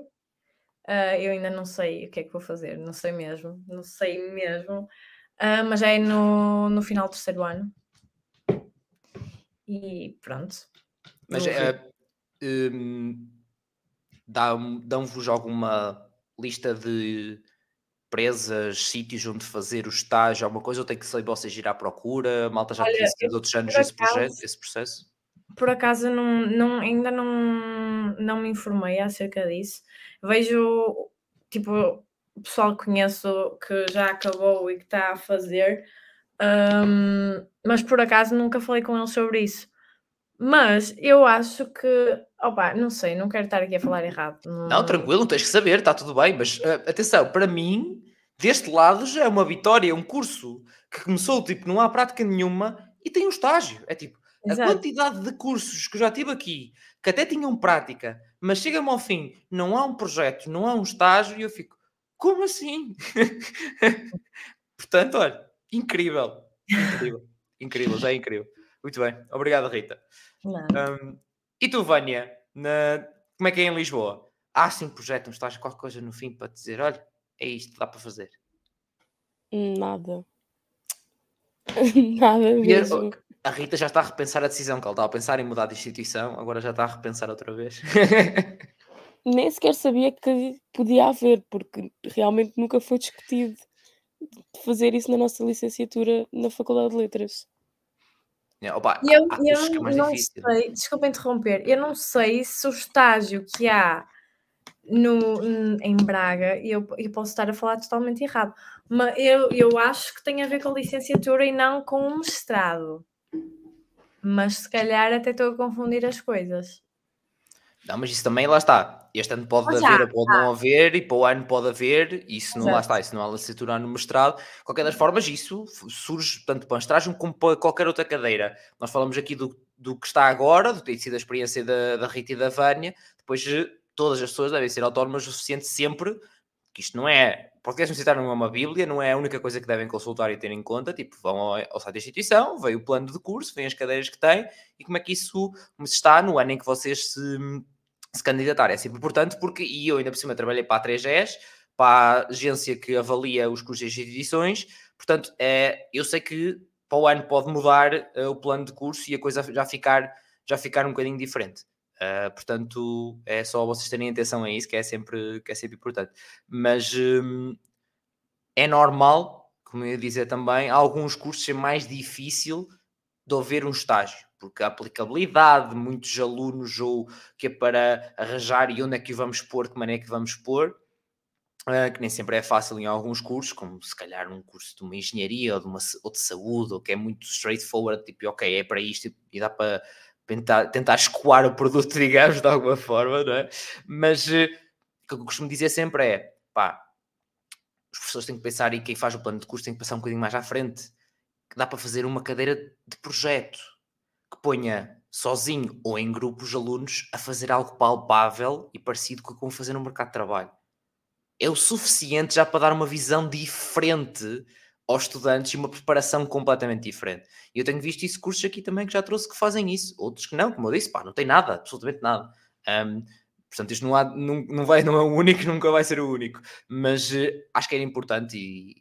uh, eu ainda não sei o que é que vou fazer, não sei mesmo, não sei mesmo, uh, mas é no, no final do terceiro ano. E pronto. Mas uh, um, dão-vos alguma lista de empresas, sítios onde fazer o estágio, alguma coisa, ou tem que ser vocês ir à procura? Malta já Olha, fez outros anos esse, acaso, projeto, esse processo? Por acaso não, não, ainda não, não me informei acerca disso. Vejo, tipo, o pessoal que conheço que já acabou e que está a fazer, um, mas por acaso nunca falei com eles sobre isso. Mas eu acho que, opa, não sei, não quero estar aqui a falar errado. Não, não tranquilo, não tens que saber, está tudo bem, mas uh, atenção, para mim, deste lado já é uma vitória, um curso que começou, tipo, não há prática nenhuma e tem um estágio. É tipo, Exato. a quantidade de cursos que eu já tive aqui, que até tinham prática, mas chega-me ao fim, não há um projeto, não há um estágio, e eu fico, como assim? *laughs* Portanto, olha, incrível, incrível, incrível, já é incrível. Muito bem, obrigado, Rita. Um, e tu, Vânia, na... como é que é em Lisboa? Há sim projeto, um estágio, qualquer coisa no fim para te dizer: olha, é isto, dá para fazer? Nada. *laughs* Nada mesmo. A, Rita já está a repensar a decisão, que ela estava a pensar em mudar de instituição, agora já está a repensar outra vez. *laughs* Nem sequer sabia que podia haver, porque realmente nunca foi discutido fazer isso na nossa licenciatura na Faculdade de Letras. É, opa, eu, há, eu não difícil. sei, desculpa interromper, eu não sei se o estágio que há no, em Braga, eu, eu posso estar a falar totalmente errado, mas eu, eu acho que tem a ver com a licenciatura e não com o mestrado. Mas se calhar até estou a confundir as coisas. Não, mas isso também lá está. Este ano pode haver, já, pode não haver, e para o ano pode haver, isso não lá está, isso não há licenciatura no mestrado. De qualquer das formas, isso surge tanto para o estágio como para qualquer outra cadeira. Nós falamos aqui do, do que está agora, do que tem sido a experiência da, da Rita e da Vânia, depois todas as pessoas devem ser autónomas o suficiente sempre, que isto não é, podcast universitário não é uma bíblia, não é a única coisa que devem consultar e ter em conta, tipo, vão ao, ao site da instituição, veio o plano de curso, vêm as cadeiras que têm, e como é que isso está no ano em que vocês se se candidatar. É sempre importante porque, e eu ainda por cima trabalhei para a 3GES, para a agência que avalia os custos de edições, portanto, é, eu sei que para o ano pode mudar uh, o plano de curso e a coisa já ficar, já ficar um bocadinho diferente. Uh, portanto, é só vocês terem atenção a isso, que é sempre, que é sempre importante. Mas um, é normal, como eu ia dizer também, alguns cursos ser mais difícil de haver um estágio, porque a aplicabilidade de muitos alunos ou que é para arranjar e onde é que o vamos pôr, que maneira é que vamos pôr, Uh, que nem sempre é fácil em alguns cursos, como se calhar um curso de uma engenharia ou de, uma, ou de saúde, ou que é muito straightforward, tipo, ok, é para isto e dá para tentar, tentar escoar o produto, *laughs* digamos, de alguma forma, não é? Mas uh, o que eu costumo dizer sempre é, pá, os professores têm que pensar e quem faz o plano de curso tem que passar um bocadinho mais à frente, que dá para fazer uma cadeira de projeto, que ponha sozinho ou em grupos alunos a fazer algo palpável e parecido com o que vão fazer no mercado de trabalho é o suficiente já para dar uma visão diferente aos estudantes uma preparação completamente diferente. E eu tenho visto isso cursos aqui também que já trouxe que fazem isso, outros que não, como eu disse, pá, não tem nada, absolutamente nada. Um, portanto, isto não, há, não, não, vai, não é o único, *laughs* nunca vai ser o único, mas uh, acho que era importante e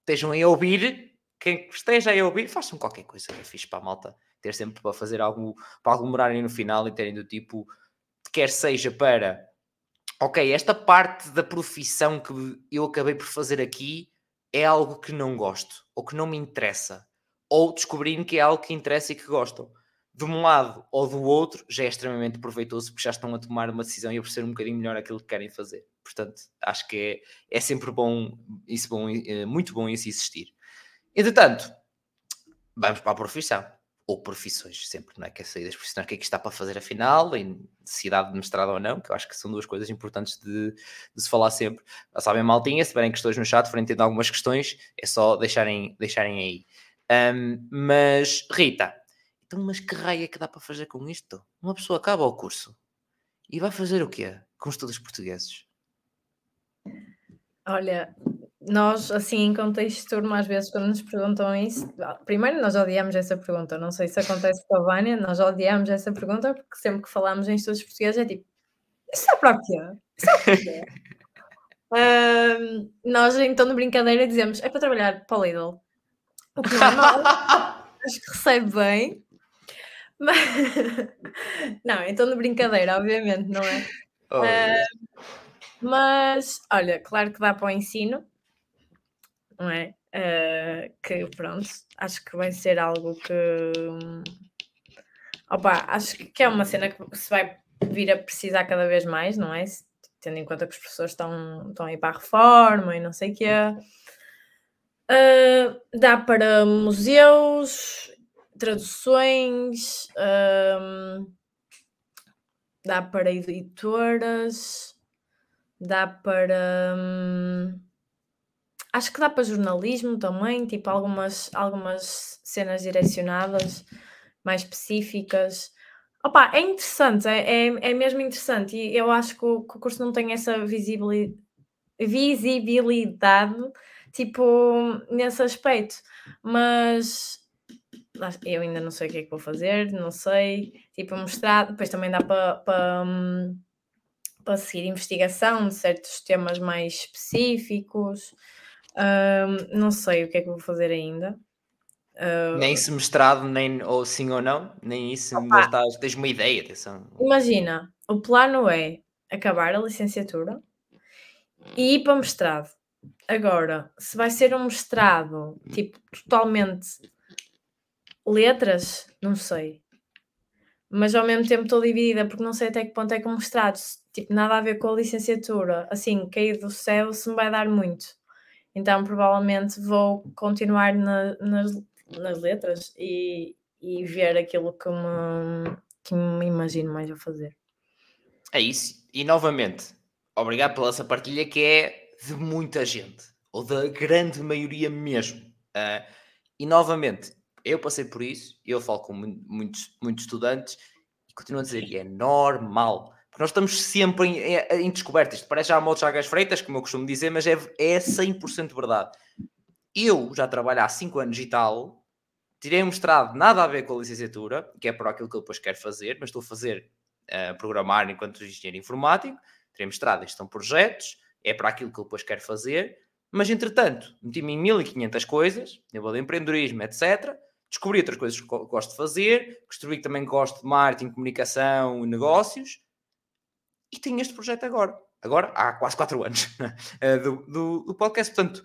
estejam a ouvir, quem esteja a ouvir, façam qualquer coisa que é fixe para a malta, ter sempre para fazer algo, para aglomerarem no final e terem do tipo, quer seja para ok, esta parte da profissão que eu acabei por fazer aqui é algo que não gosto, ou que não me interessa, ou descobrindo que é algo que interessa e que gostam. De um lado ou do outro, já é extremamente proveitoso porque já estão a tomar uma decisão e a perceber um bocadinho melhor aquilo que querem fazer. Portanto, acho que é, é sempre bom, isso bom, é muito bom isso existir. Entretanto, vamos para a profissão ou profissões, sempre, não é? Que é sair das profissões, o que é que está para fazer afinal, em necessidade de mestrado ou não, que eu acho que são duas coisas importantes de, de se falar sempre. Já sabem, maltinha, se tiverem questões no chat, forem tendo algumas questões, é só deixarem, deixarem aí. Um, mas, Rita, então, mas que raia é que dá para fazer com isto? Uma pessoa acaba o curso e vai fazer o quê com estudos portugueses? Olha, nós, assim, em contexto turma, às vezes, quando nos perguntam isso, primeiro nós odiamos essa pergunta. Não sei se acontece com a Vânia, nós odiamos essa pergunta, porque sempre que falamos em estudos portugueses é tipo, isso é para o quê? Isso é para quê? *laughs* uh, nós, então, de brincadeira, dizemos, é para trabalhar para o Lidl. O que não é mal, *laughs* acho que recebe bem. Mas... *laughs* não, então de brincadeira, obviamente, não é? Oh, uh, mas, olha, claro que dá para o ensino, não é? Uh, que pronto, acho que vai ser algo que opa, acho que é uma cena que se vai vir a precisar cada vez mais, não é? Tendo em conta que os professores estão, estão aí para a reforma e não sei o que é. Uh, dá para museus, traduções, uh, dá para editoras, dá para. Um, Acho que dá para jornalismo também, tipo algumas, algumas cenas direcionadas, mais específicas. Opa, é interessante, é, é, é mesmo interessante. E eu acho que o, que o curso não tem essa visibilidade, visibilidade tipo, nesse aspecto, mas eu ainda não sei o que é que vou fazer, não sei, tipo, mostrar, depois também dá para, para, hum, para seguir investigação de certos temas mais específicos, um, não sei o que é que vou fazer ainda. Uh, nem se mestrado, nem ou sim ou não, nem isso ainda estás, tens uma ideia. Atenção. Imagina, o plano é acabar a licenciatura e ir para mestrado. Agora, se vai ser um mestrado tipo totalmente letras, não sei. Mas ao mesmo tempo estou dividida porque não sei até que ponto é que um mestrado, tipo, nada a ver com a licenciatura, assim, cair do céu, se me vai dar muito. Então, provavelmente vou continuar na, nas, nas letras e, e ver aquilo que me, que me imagino mais a fazer. É isso. E novamente, obrigado pela essa partilha que é de muita gente, ou da grande maioria mesmo. Uh, e novamente, eu passei por isso, eu falo com muitos, muitos estudantes e continuo a dizer, é normal. Nós estamos sempre em, em, descobertas. Isto parece já a modo Chagas Freitas, como eu costumo dizer, mas é, é 100% verdade. Eu já trabalho há 5 anos e tal, tirei um mestrado nada a ver com a licenciatura, que é para aquilo que eu depois quero fazer, mas estou a fazer uh, programar enquanto engenheiro informático, tirei mestrado gestão de projetos, é para aquilo que eu depois quero fazer, mas entretanto meti-me em 1500 coisas, nível de empreendedorismo, etc. Descobri outras coisas que gosto de fazer, descobri que também gosto de marketing, comunicação, negócios e tenho este projeto agora. Agora, há quase 4 anos *laughs* eh, do, do, do podcast. Portanto,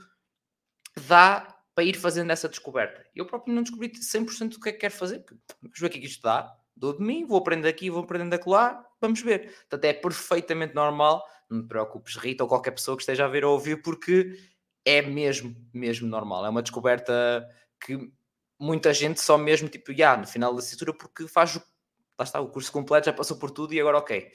dá para ir fazendo essa descoberta. Eu próprio não descobri 100% do que é que quero fazer. Vamos ver o que é que isto dá. Dou de mim, vou aprender aqui, vou aprendendo acolá, vamos ver. Portanto, é perfeitamente normal. Não te preocupes, Rita, ou qualquer pessoa que esteja a ver ou ouvir, porque é mesmo, mesmo normal. É uma descoberta que muita gente só mesmo, tipo, já, no final da licenciatura, porque faz o, lá está, o curso completo, já passou por tudo e agora, ok.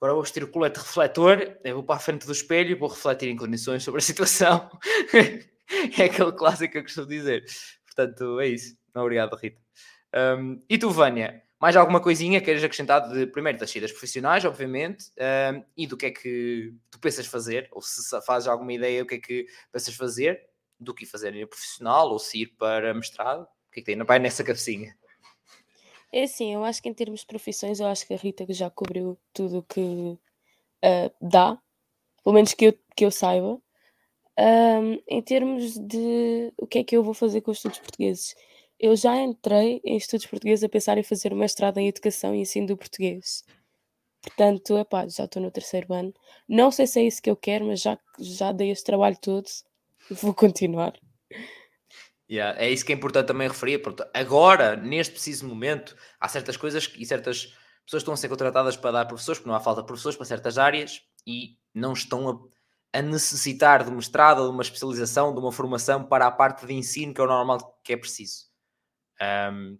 Agora vou vestir o colete refletor, vou para a frente do espelho e vou refletir em condições sobre a situação. *laughs* é aquele clássico que eu costumo dizer. Portanto, é isso. Obrigado, Rita. Um, e tu, Vânia, mais alguma coisinha queres acrescentar de, primeiro das saídas profissionais, obviamente, um, e do que é que tu pensas fazer, ou se fazes alguma ideia do que é que pensas fazer, do que fazer em profissional, ou se ir para mestrado, o que é que tem? Vai nessa cabecinha. É assim, eu acho que em termos de profissões, eu acho que a Rita já cobriu tudo o que uh, dá, pelo menos que eu, que eu saiba. Um, em termos de o que é que eu vou fazer com os estudos portugueses, eu já entrei em estudos portugueses a pensar em fazer uma mestrado em educação e ensino do português. Portanto, epá, já estou no terceiro ano. Não sei se é isso que eu quero, mas já, já dei este trabalho todo, vou continuar. Yeah, é isso que é importante também referir. Pronto, agora, neste preciso momento, há certas coisas e certas pessoas estão a ser contratadas para dar professores, porque não há falta de professores para certas áreas e não estão a a necessitar de mestrado, de uma especialização, de uma formação para a parte de ensino, que é o normal que é preciso. Um,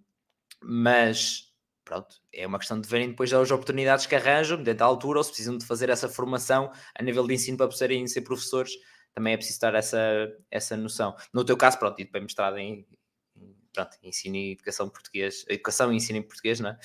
mas, pronto, é uma questão de verem depois as oportunidades que arranjam, dentro da altura, ou se precisam de fazer essa formação a nível de ensino para poderem ser professores, também é preciso dar essa, essa noção. No teu caso, pronto, e depois mestrado em pronto, ensino e educação português, educação e ensino em português, não é?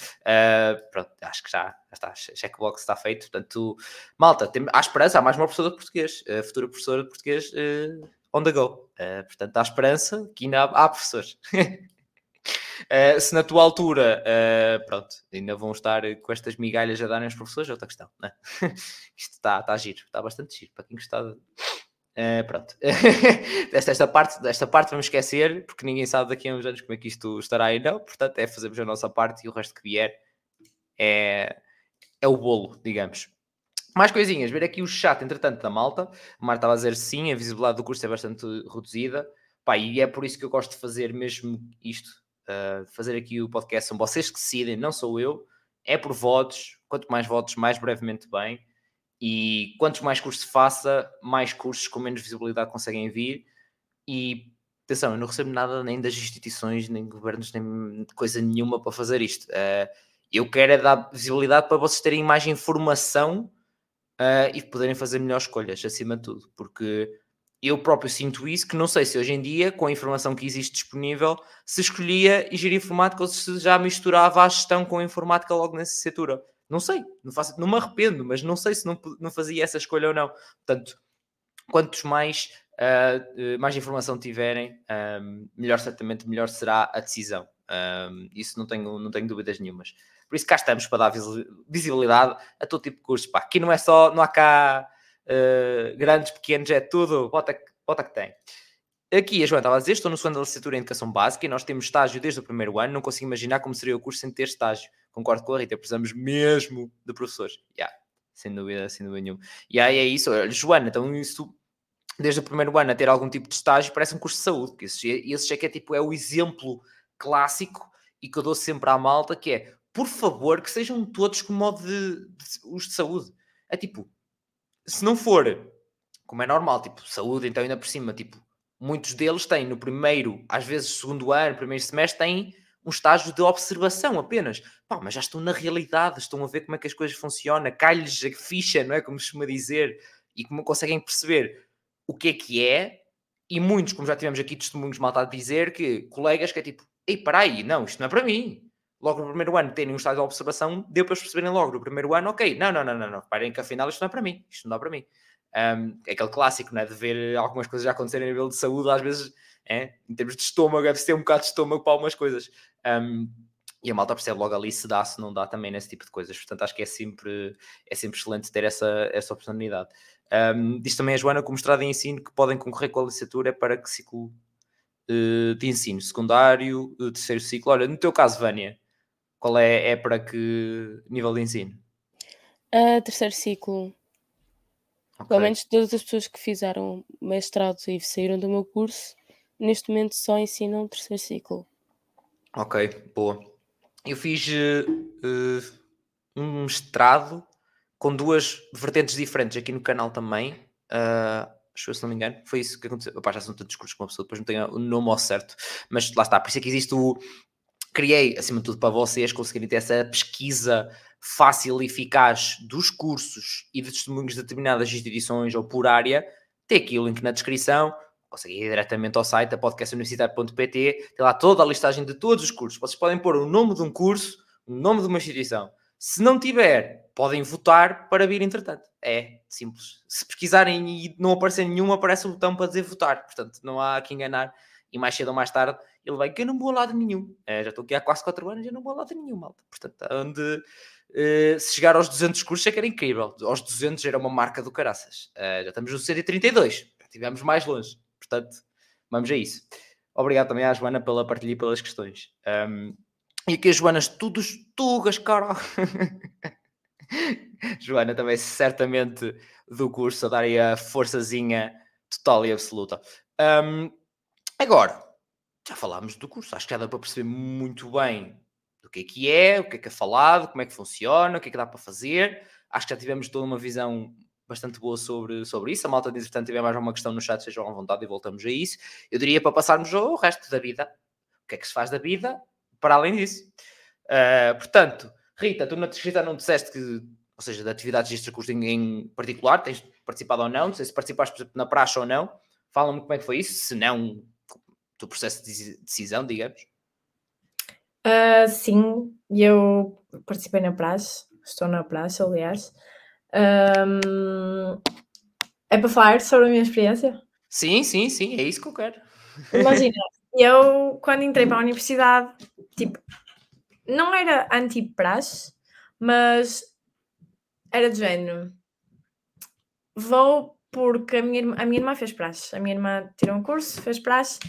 Uh, pronto, acho que já, já está, checkbox está feito, portanto, malta, tem, há esperança, há mais uma professora de português, uh, futura professora de português uh, on the go, uh, portanto, há esperança que ainda há, há professores. Uh, *laughs* se na tua altura, uh, pronto, ainda vão estar com estas migalhas a darem aos professores, é outra questão, né? *laughs* Isto está, está giro, está bastante giro, para quem gostar de Uh, pronto, *laughs* esta, esta, parte, esta parte vamos esquecer, porque ninguém sabe daqui a uns anos como é que isto estará aí, não. Portanto, é fazermos a nossa parte e o resto que vier é, é o bolo, digamos. Mais coisinhas, ver aqui o chat, entretanto, da malta. O Mar estava a dizer sim, a visibilidade do curso é bastante reduzida. Pá, e é por isso que eu gosto de fazer mesmo isto, uh, fazer aqui o podcast. São vocês que decidem, não sou eu. É por votos. Quanto mais votos, mais brevemente bem. E quantos mais cursos faça, mais cursos com menos visibilidade conseguem vir. E atenção, eu não recebo nada nem das instituições, nem governos, nem coisa nenhuma para fazer isto. Uh, eu quero é dar visibilidade para vocês terem mais informação uh, e poderem fazer melhores escolhas, acima de tudo. Porque eu próprio sinto isso, que não sei se hoje em dia, com a informação que existe disponível, se escolhia engenharia informática ou se já misturava a gestão com a informática logo na licenciatura. Não sei, não, faço, não me arrependo, mas não sei se não, não fazia essa escolha ou não. Portanto, quantos mais, uh, mais informação tiverem, um, melhor certamente melhor será a decisão. Um, isso não tenho, não tenho dúvidas nenhumas. Por isso cá estamos para dar visibilidade a todo tipo de cursos. Pá, aqui não é só, não há cá uh, grandes, pequenos, é tudo, bota, bota que tem. Aqui a Joana estava a dizer, estou no segundo da licenciatura em Educação Básica e nós temos estágio desde o primeiro ano, não consigo imaginar como seria o curso sem ter estágio. Concordo com a Rita, precisamos mesmo de professores. Yeah, sem dúvida, sem dúvida nenhuma. E aí é isso, Joana, então isso desde o primeiro ano a ter algum tipo de estágio parece um curso de saúde, que esse, esse é é tipo, é o exemplo clássico e que eu dou sempre à malta, que é, por favor, que sejam todos com modo de, de os de saúde. É tipo, se não for, como é normal, tipo, saúde, então ainda por cima, tipo, muitos deles têm no primeiro, às vezes segundo ano, primeiro semestre, têm um estágio de observação apenas. Pá, mas já estão na realidade, estão a ver como é que as coisas funcionam, cai-lhes a ficha, não é? Como se costuma dizer, e como conseguem perceber o que é que é. E muitos, como já tivemos aqui testemunhos mal a dizer, que colegas que é tipo, ei, para aí, não, isto não é para mim. Logo no primeiro ano terem um estágio de observação, deu para eles perceberem logo no primeiro ano, ok, não, não, não, não, não, parem que afinal isto não é para mim, isto não dá para mim. Um, é aquele clássico, né, de ver algumas coisas já acontecerem a nível de saúde, às vezes, é, em termos de estômago, deve ter um bocado de estômago para algumas coisas. Um, e a malta percebe logo ali se dá, se não dá também nesse tipo de coisas. Portanto, acho que é sempre, é sempre excelente ter essa, essa oportunidade. Um, diz também a Joana que o mestrado em ensino que podem concorrer com a licenciatura é para que ciclo uh, de ensino? Secundário, uh, terceiro ciclo? Olha, no teu caso, Vânia, qual é, é para que nível de ensino? Uh, terceiro ciclo. Okay. Pelo menos todas as pessoas que fizeram mestrado e saíram do meu curso, neste momento só ensinam terceiro ciclo. Ok, boa. Eu fiz uh, um mestrado com duas vertentes diferentes aqui no canal também. Uh, se não me engano, foi isso que aconteceu. Opa, já são tantos cursos com uma pessoa, depois não tenho o nome ao certo, mas lá está. Por isso é que existe o. Criei, acima de tudo, para vocês conseguirem ter essa pesquisa fácil e eficaz dos cursos e de testemunhos de determinadas instituições ou por área. Tem aqui o link na descrição conseguem ir diretamente ao site, a podcastuniversitário.pt, tem lá toda a listagem de todos os cursos. Vocês podem pôr o nome de um curso, o nome de uma instituição. Se não tiver, podem votar para vir entretanto. É simples. Se pesquisarem e não aparecer nenhum, aparece o botão para dizer votar. Portanto, não há que enganar. E mais cedo ou mais tarde, ele vai que eu não vou a lado nenhum. É, já estou aqui há quase 4 anos e não vou a lado nenhum, malta. Portanto, onde, uh, se chegar aos 200 cursos é que era incrível. Aos 200 era uma marca do caraças. Uh, já estamos no 132. Já estivemos mais longe. Portanto, vamos a isso. Obrigado também à Joana pela partilha e pelas questões. Um, e aqui as Joanas, todos tugas, cara. *laughs* Joana também certamente do curso a dar a forçazinha total e absoluta. Um, agora, já falámos do curso, acho que já dá para perceber muito bem do que é que é, o que é que é falado, como é que funciona, o que é que dá para fazer. Acho que já tivemos toda uma visão bastante boa sobre, sobre isso. A malta, entretanto, tiver mais alguma questão no chat, sejam à vontade e voltamos a isso. Eu diria para passarmos ao resto da vida. O que é que se faz da vida para além disso? Uh, portanto, Rita, tu na Rita não disseste que, ou seja, de atividades de extracurso em, particular, tens participado ou não, não sei se participaste, na praxe ou não. Fala-me como é que foi isso, se não, do processo de decisão, digamos. Uh, sim, eu participei na praxe, estou na praxe, aliás. Um, é para falar sobre a minha experiência? Sim, sim, sim, é isso que eu quero. Imagina, *laughs* eu quando entrei para a universidade, tipo, não era anti-praxe, mas era de género. Vou porque a minha, a minha irmã fez praxe. A minha irmã tirou um curso, fez praxe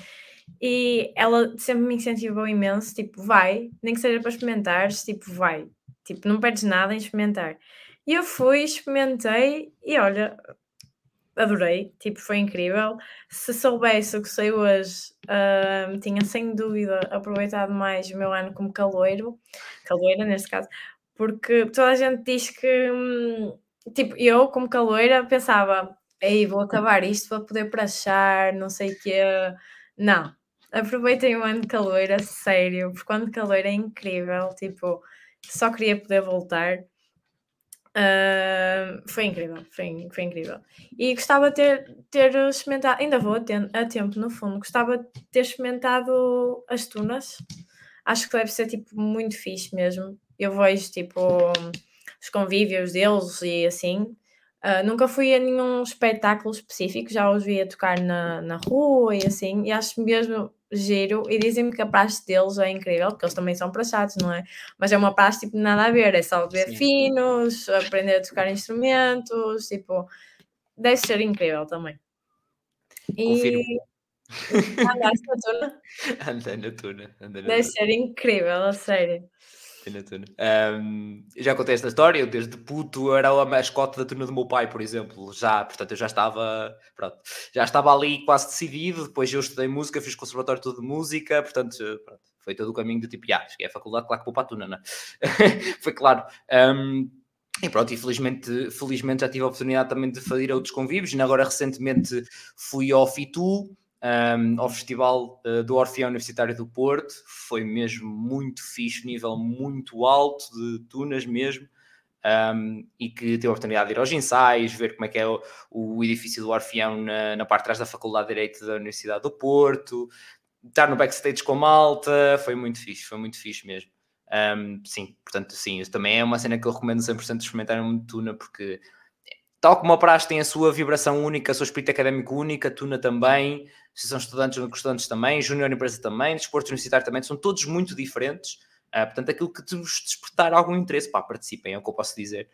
e ela sempre me incentivou imenso, tipo, vai, nem que seja para experimentares, tipo, vai. Tipo, não perdes nada em experimentar. E eu fui, experimentei e olha, adorei, tipo, foi incrível. Se soubesse o que sei hoje, uh, tinha sem dúvida aproveitado mais o meu ano como caloiro, caloeira neste caso, porque toda a gente diz que, hum, tipo, eu como caloeira pensava, ei, vou acabar isto para poder prachar, não sei o quê. Não, aproveitei o ano de caloeira, sério, porque o ano de caloeira é incrível, tipo, só queria poder voltar. Uh, foi incrível, foi, foi incrível. E gostava de ter, ter experimentado, ainda vou a, tempo no fundo, gostava de ter experimentado as tunas. Acho que deve ser tipo muito fixe mesmo. Eu vejo tipo os convívios deles e assim. Uh, nunca fui a nenhum espetáculo específico, já os vi a tocar na, na rua e assim, e acho mesmo giro e dizem-me que a praxe deles é incrível, porque eles também são praxados, não é? Mas é uma praxe tipo nada a ver, é só ver Sim. finos, aprender a tocar instrumentos, tipo, deve ser incrível também. E... Andaste na tuna? *laughs* Andei na tuna. Andei na deve tuna. ser incrível, a sério. Um, já contei esta história, eu desde puto era a mascote da turma do meu pai, por exemplo, já, portanto eu já estava, pronto, já estava ali quase decidido, depois eu estudei música, fiz conservatório todo de música, portanto, pronto, foi todo o caminho do tipo, ah, cheguei à faculdade, claro que vou para a tuna, não é? *laughs* foi claro. Um, e pronto, e felizmente, felizmente já tive a oportunidade também de fazer outros convívios, agora recentemente fui ao FITU, um, ao Festival uh, do Orfeão Universitário do Porto. Foi mesmo muito fixe, nível muito alto de tunas mesmo. Um, e que tive a oportunidade de ir aos ensaios, ver como é que é o, o edifício do Orfeão na, na, parte de trás da Faculdade de Direito da Universidade do Porto, estar no backstage com malta, foi muito fixe, foi muito fixe mesmo. Um, sim, portanto, sim, isso também é uma cena que eu recomendo 100% experimentar uma tuna, porque tal como a praxe tem a sua vibração única, a sua espírito académico única, a tuna também, se são estudantes ou estudantes também, júnior empresa também, desporto universitário também, são todos muito diferentes. Uh, portanto, aquilo que vos despertar algum interesse, pá, participem, é o que eu posso dizer.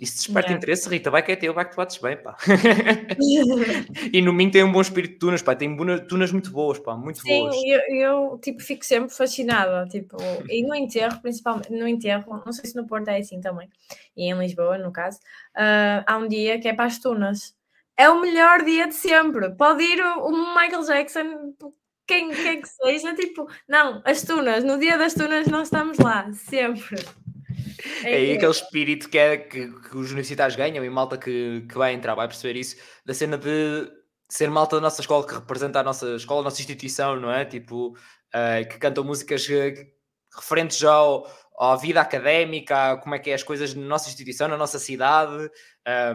E se desperta yeah. interesse, Rita, vai que é teu, vai que tu bates bem, pá. *laughs* e no Minho tem um bom espírito de tunas, pá, tem tunas muito boas, pá, muito Sim, boas. Sim, eu, eu, tipo, fico sempre fascinada, tipo, e no enterro, principalmente, no enterro, não sei se no Porto é assim também, e em Lisboa, no caso, uh, há um dia que é para as tunas. É o melhor dia de sempre. Pode ir o, o Michael Jackson, quem, quem que seja, tipo, não, as tunas, no dia das tunas nós estamos lá, sempre. É, é aí aquele espírito que, é, que, que, os universitários ganham e malta que, que vai entrar vai perceber isso, da cena de ser malta da nossa escola que representa a nossa escola, a nossa instituição, não é? Tipo, uh, que cantam músicas eh, referentes já ao, à vida académica, como é que é as coisas na nossa instituição, na nossa cidade,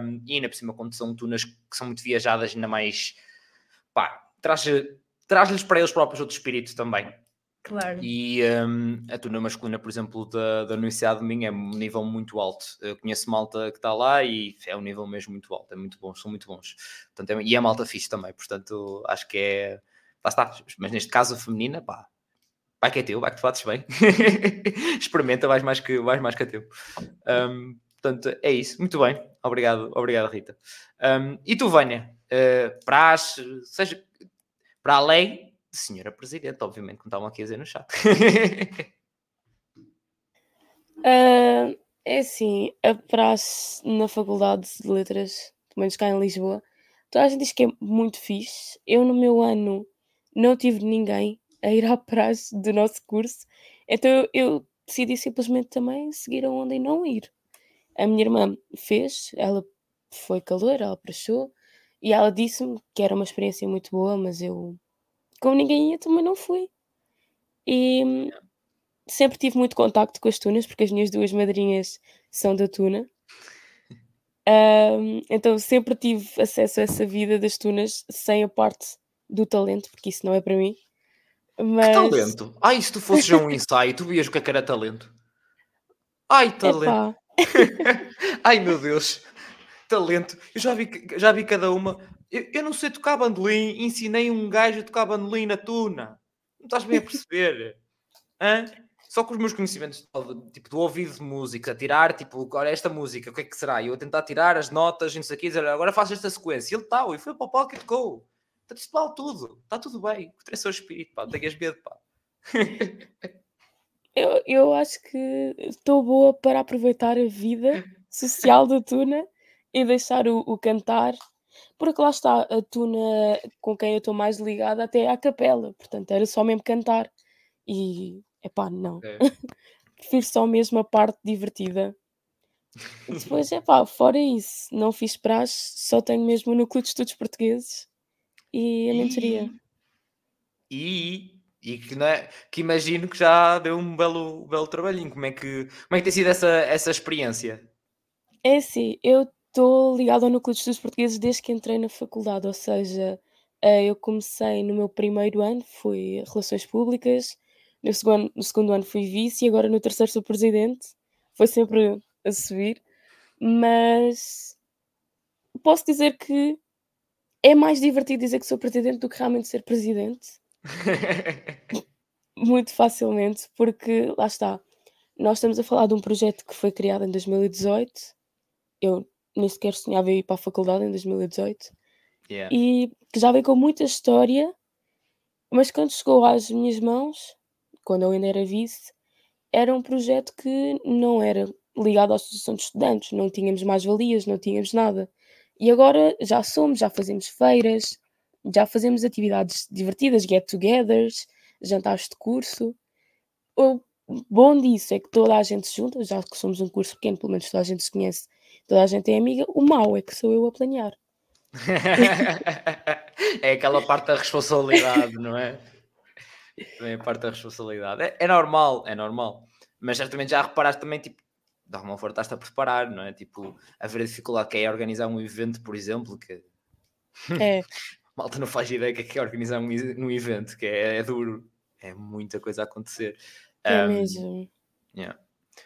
um, e ainda por cima, quando são tunas que são muito viajadas, ainda mais pá, traz-lhes traz para eles próprios outro espírito também. Claro. E um, a turma masculina, por exemplo, da, da Universidade de Minho é um nível muito alto. Eu conheço malta que está lá e é um nível mesmo muito alto, é muito bom, são muito bons. Portanto, é, e é malta fixe também, portanto, acho que é. Lá está, mas neste caso a feminina, pá, vai que é teu, vai que tu fazes bem. *laughs* Experimenta, vais mais que, vais mais que a teu. Um, portanto, é isso. Muito bem. Obrigado, obrigado Rita. Um, e tu, Vânia, uh, para as, seja para além senhora Presidente, obviamente, como estavam aqui a dizer no chat. uh, *laughs* é assim, a praxe na Faculdade de Letras, pelo menos cá em Lisboa, toda a gente diz que é muito fixe. Eu, no meu ano, não tive ninguém a ir à praxe do nosso curso, então eu, eu decidi simplesmente também seguir a onda e não ir. A minha irmã fez, ela foi calor, ela prachou, e ela disse-me que era uma experiência muito boa, mas eu como ninguém ia, também não fui. E sempre tive muito contacto com as tunas, porque as minhas duas madrinhas são da tuna. Um, então sempre tive acesso a essa vida das tunas sem a parte do talento, porque isso não é para mim. Mas... Que talento? Ai, se tu fosses já um *laughs* ensaio, tu vias o que é que era talento. Ai, talento. *laughs* Ai, meu Deus. Talento. Eu já vi, já vi cada uma. Eu, eu, não sei tocar bandolim, ensinei um gajo a tocar bandolim na tuna. Não estás bem a perceber? *laughs* Hã? Só com os meus conhecimentos tipo, do ouvido de música, tirar, tipo, olha esta música, o que é que será? E eu a tentar tirar as notas, não sei o que, dizer, agora faço esta sequência. E ele tal, e foi para o palco e tocou. Portanto, isto vale tudo. Está tudo bem. O o espírito, pá. Não tenhas medo, pá. *laughs* eu, eu acho que estou boa para aproveitar a vida social da Tuna e deixar o, o cantar porque lá está, a tuna com quem eu estou mais ligada até é à capela, portanto era só mesmo cantar. E, epá, não. É. *laughs* Prefiro só mesmo a parte divertida. E depois, *laughs* epá, fora isso, não fiz praxe, só tenho mesmo o núcleo de estudos portugueses e a mentoria. E, e que, não é, que imagino que já deu um belo, belo trabalhinho. Como é que, como é que tem sido essa, essa experiência? É assim, eu estou ligado ao núcleo de estudos portugueses desde que entrei na faculdade, ou seja, eh, eu comecei no meu primeiro ano, fui Relações Públicas, no segundo, no segundo ano fui vice e agora no terceiro sou presidente. Foi sempre a subir, mas posso dizer que é mais divertido dizer que sou presidente do que realmente ser presidente. *laughs* Muito facilmente, porque lá está. Nós estamos a falar de um projeto que foi criado em 2018. Eu nem sequer sonhava ir para a faculdade em 2018. Yeah. E que já vem com muita história, mas quando chegou às minhas mãos, quando eu ainda era vice, era um projeto que não era ligado à Associação de Estudantes, não tínhamos mais-valias, não tínhamos nada. E agora já somos, já fazemos feiras, já fazemos atividades divertidas, get-togethers, jantares de curso. O bom disso é que toda a gente se junta, já que somos um curso pequeno, pelo menos toda a gente se conhece toda a gente é amiga, o mau é que sou eu a planear. *laughs* é aquela parte da responsabilidade, não é? Também a parte da responsabilidade. É, é, normal, é normal. Mas certamente já reparaste também, tipo, de alguma forma estás-te a preparar, não é? Tipo, haver dificuldade que é organizar um evento, por exemplo, que... É. *laughs* Malta não faz ideia que é, é organizar um, um evento, que é, é, duro. É muita coisa a acontecer. É um, mesmo. Yeah.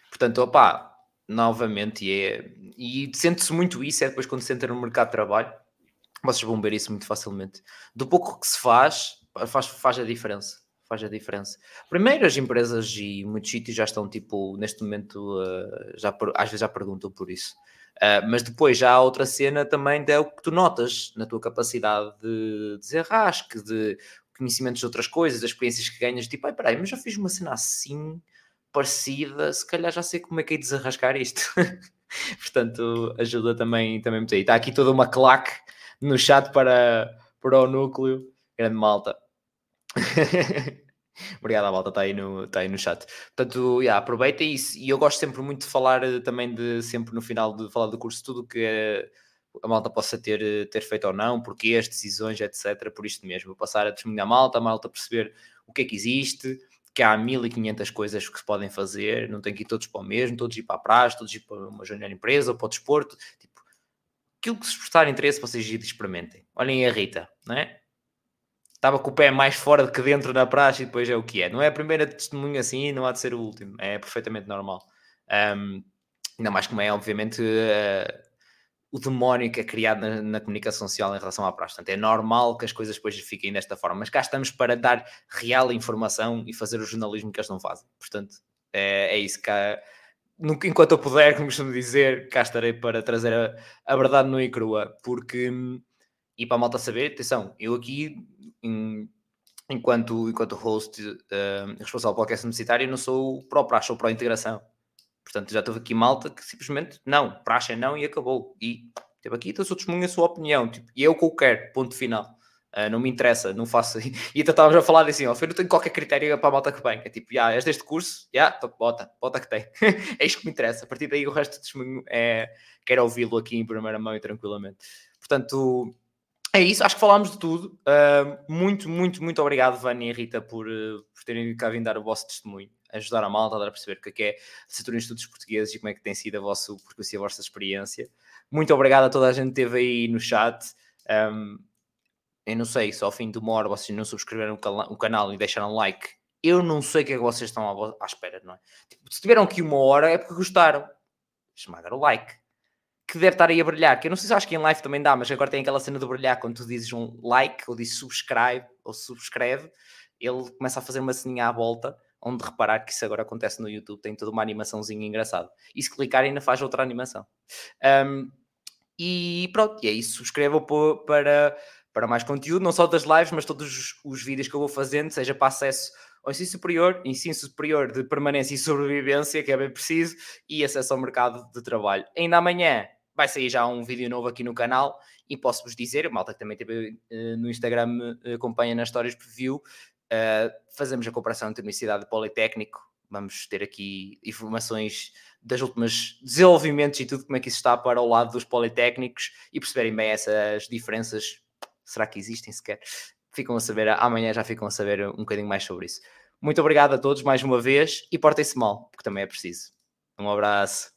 Portanto, opá, novamente, e, é, e sente-se muito isso, é depois quando se entra no mercado de trabalho, vocês vão ver isso muito facilmente. Do pouco que se faz, faz, faz a diferença. faz a diferença. Primeiro, as empresas e muitos sítios já estão, tipo, neste momento, uh, já, às vezes já perguntam por isso. Uh, mas depois já há outra cena também é o que tu notas na tua capacidade de desenrasque, de conhecimentos de outras coisas, das experiências que ganhas, tipo, ai, peraí, mas já fiz uma cena assim, parecida, se calhar já sei como é que é desarrascar isto. *laughs* Portanto, ajuda também, também muito aí. Está aqui toda uma claque no chat para, para o núcleo. Grande malta. *laughs* Obrigado, a malta, está aí, no, está aí no chat. Portanto, yeah, isso. E eu gosto sempre muito de falar eh, também de sempre no final de falar do curso, tudo que é, a malta possa ter, eh, ter feito ou não, porque as decisões, etc. Por isto mesmo, passar a testemunhar a malta, a malta perceber o que é que existe, que há 1500 coisas que se podem fazer, não tem que ir todos para o mesmo, todos ir para a praia, todos ir para uma junior empresa ou para o desporto. Tipo, aquilo que se prestar interesse, vocês experimentem. Olhem a Rita, não é? estava com o pé mais fora do que dentro na praxe e depois é o que é. Não é a primeira testemunha assim, não há de ser o último. É perfeitamente normal. Um, ainda mais como é, obviamente, uh, o demónio que é criado na, na, comunicação social em relação à praxe. Portanto, é normal que as coisas depois fiquem desta forma. Mas cá estamos para dar real informação e fazer o jornalismo que eles não fazem. Portanto, é, é isso há, enquanto eu puder, como costumo dizer, cá estarei para trazer a, a verdade no e crua, porque e para a malta saber, atenção, eu aqui em, enquanto, enquanto host uh, responsável pelo podcast universitário, não sou pró praxe, sou pró integração. Portanto, já estou aqui malta que simplesmente não, praxe é não e acabou. E teve aqui, então sou testemunha a sua opinião. Tipo, e que eu quero, ponto final. Uh, não me interessa, não faço. *laughs* E então estávamos a falar assim, ó, não tenho qualquer critério para a malta que vem. É tipo, já, és deste curso? Já, então bota, bota que tem. *laughs* é isto que me interessa. A partir daí o resto do testemunho é, quero ouvi-lo aqui em primeira mão e tranquilamente. Portanto, é isso, acho que falámos de tudo. Uh, muito, muito, muito obrigado, Vânia e Rita, por, uh, por terem cá vindo dar o vosso testemunho, ajudar a malta a dar a perceber o que é, que é em Estudos Portugueses e como é que tem sido a vosso percurso e a vossa experiência. Muito obrigado a toda a gente que esteve aí no chat. Um, eu não sei, se ao fim de uma hora vocês não subscreveram o, cana o canal e deixaram like, eu não sei o que é que vocês estão à, espera, não é? Tipo, se tiveram aqui uma hora é porque gostaram. Esmagar o like que deve estar aí a brilhar, que eu não sei se acho que em live também dá, mas agora tem aquela cena de brilhar quando tu dizes um like ou dizes subscribe ou subscreve, ele começa a fazer uma sininha à volta, onde reparar que isso agora acontece no YouTube, tem toda uma animaçãozinha engraçada. E se clicar ainda faz outra animação. Um, e pronto, e é isso. Subscrevam para, para mais conteúdo, não só das lives, mas todos os, os vídeos que eu vou fazendo, seja para acesso ao ensino superior, ensino superior de permanência e sobrevivência, que é bem preciso, e acesso ao mercado de trabalho. Ainda amanhã vai sair já um vídeo novo aqui no canal e posso-vos dizer, a malta que também teve uh, no Instagram uh, acompanha nas histórias preview, uh, fazemos a comparação entre Universidade e Politécnico, vamos ter aqui informações das últimas desenvolvimentos e tudo como é que isso está para o lado dos Politécnicos e perceberem bem essas diferenças, será que existem sequer? Ficam a saber, amanhã já ficam a saber um bocadinho mais sobre isso. Muito obrigado a todos mais uma vez e portem-se mal, porque também é preciso. Um abraço.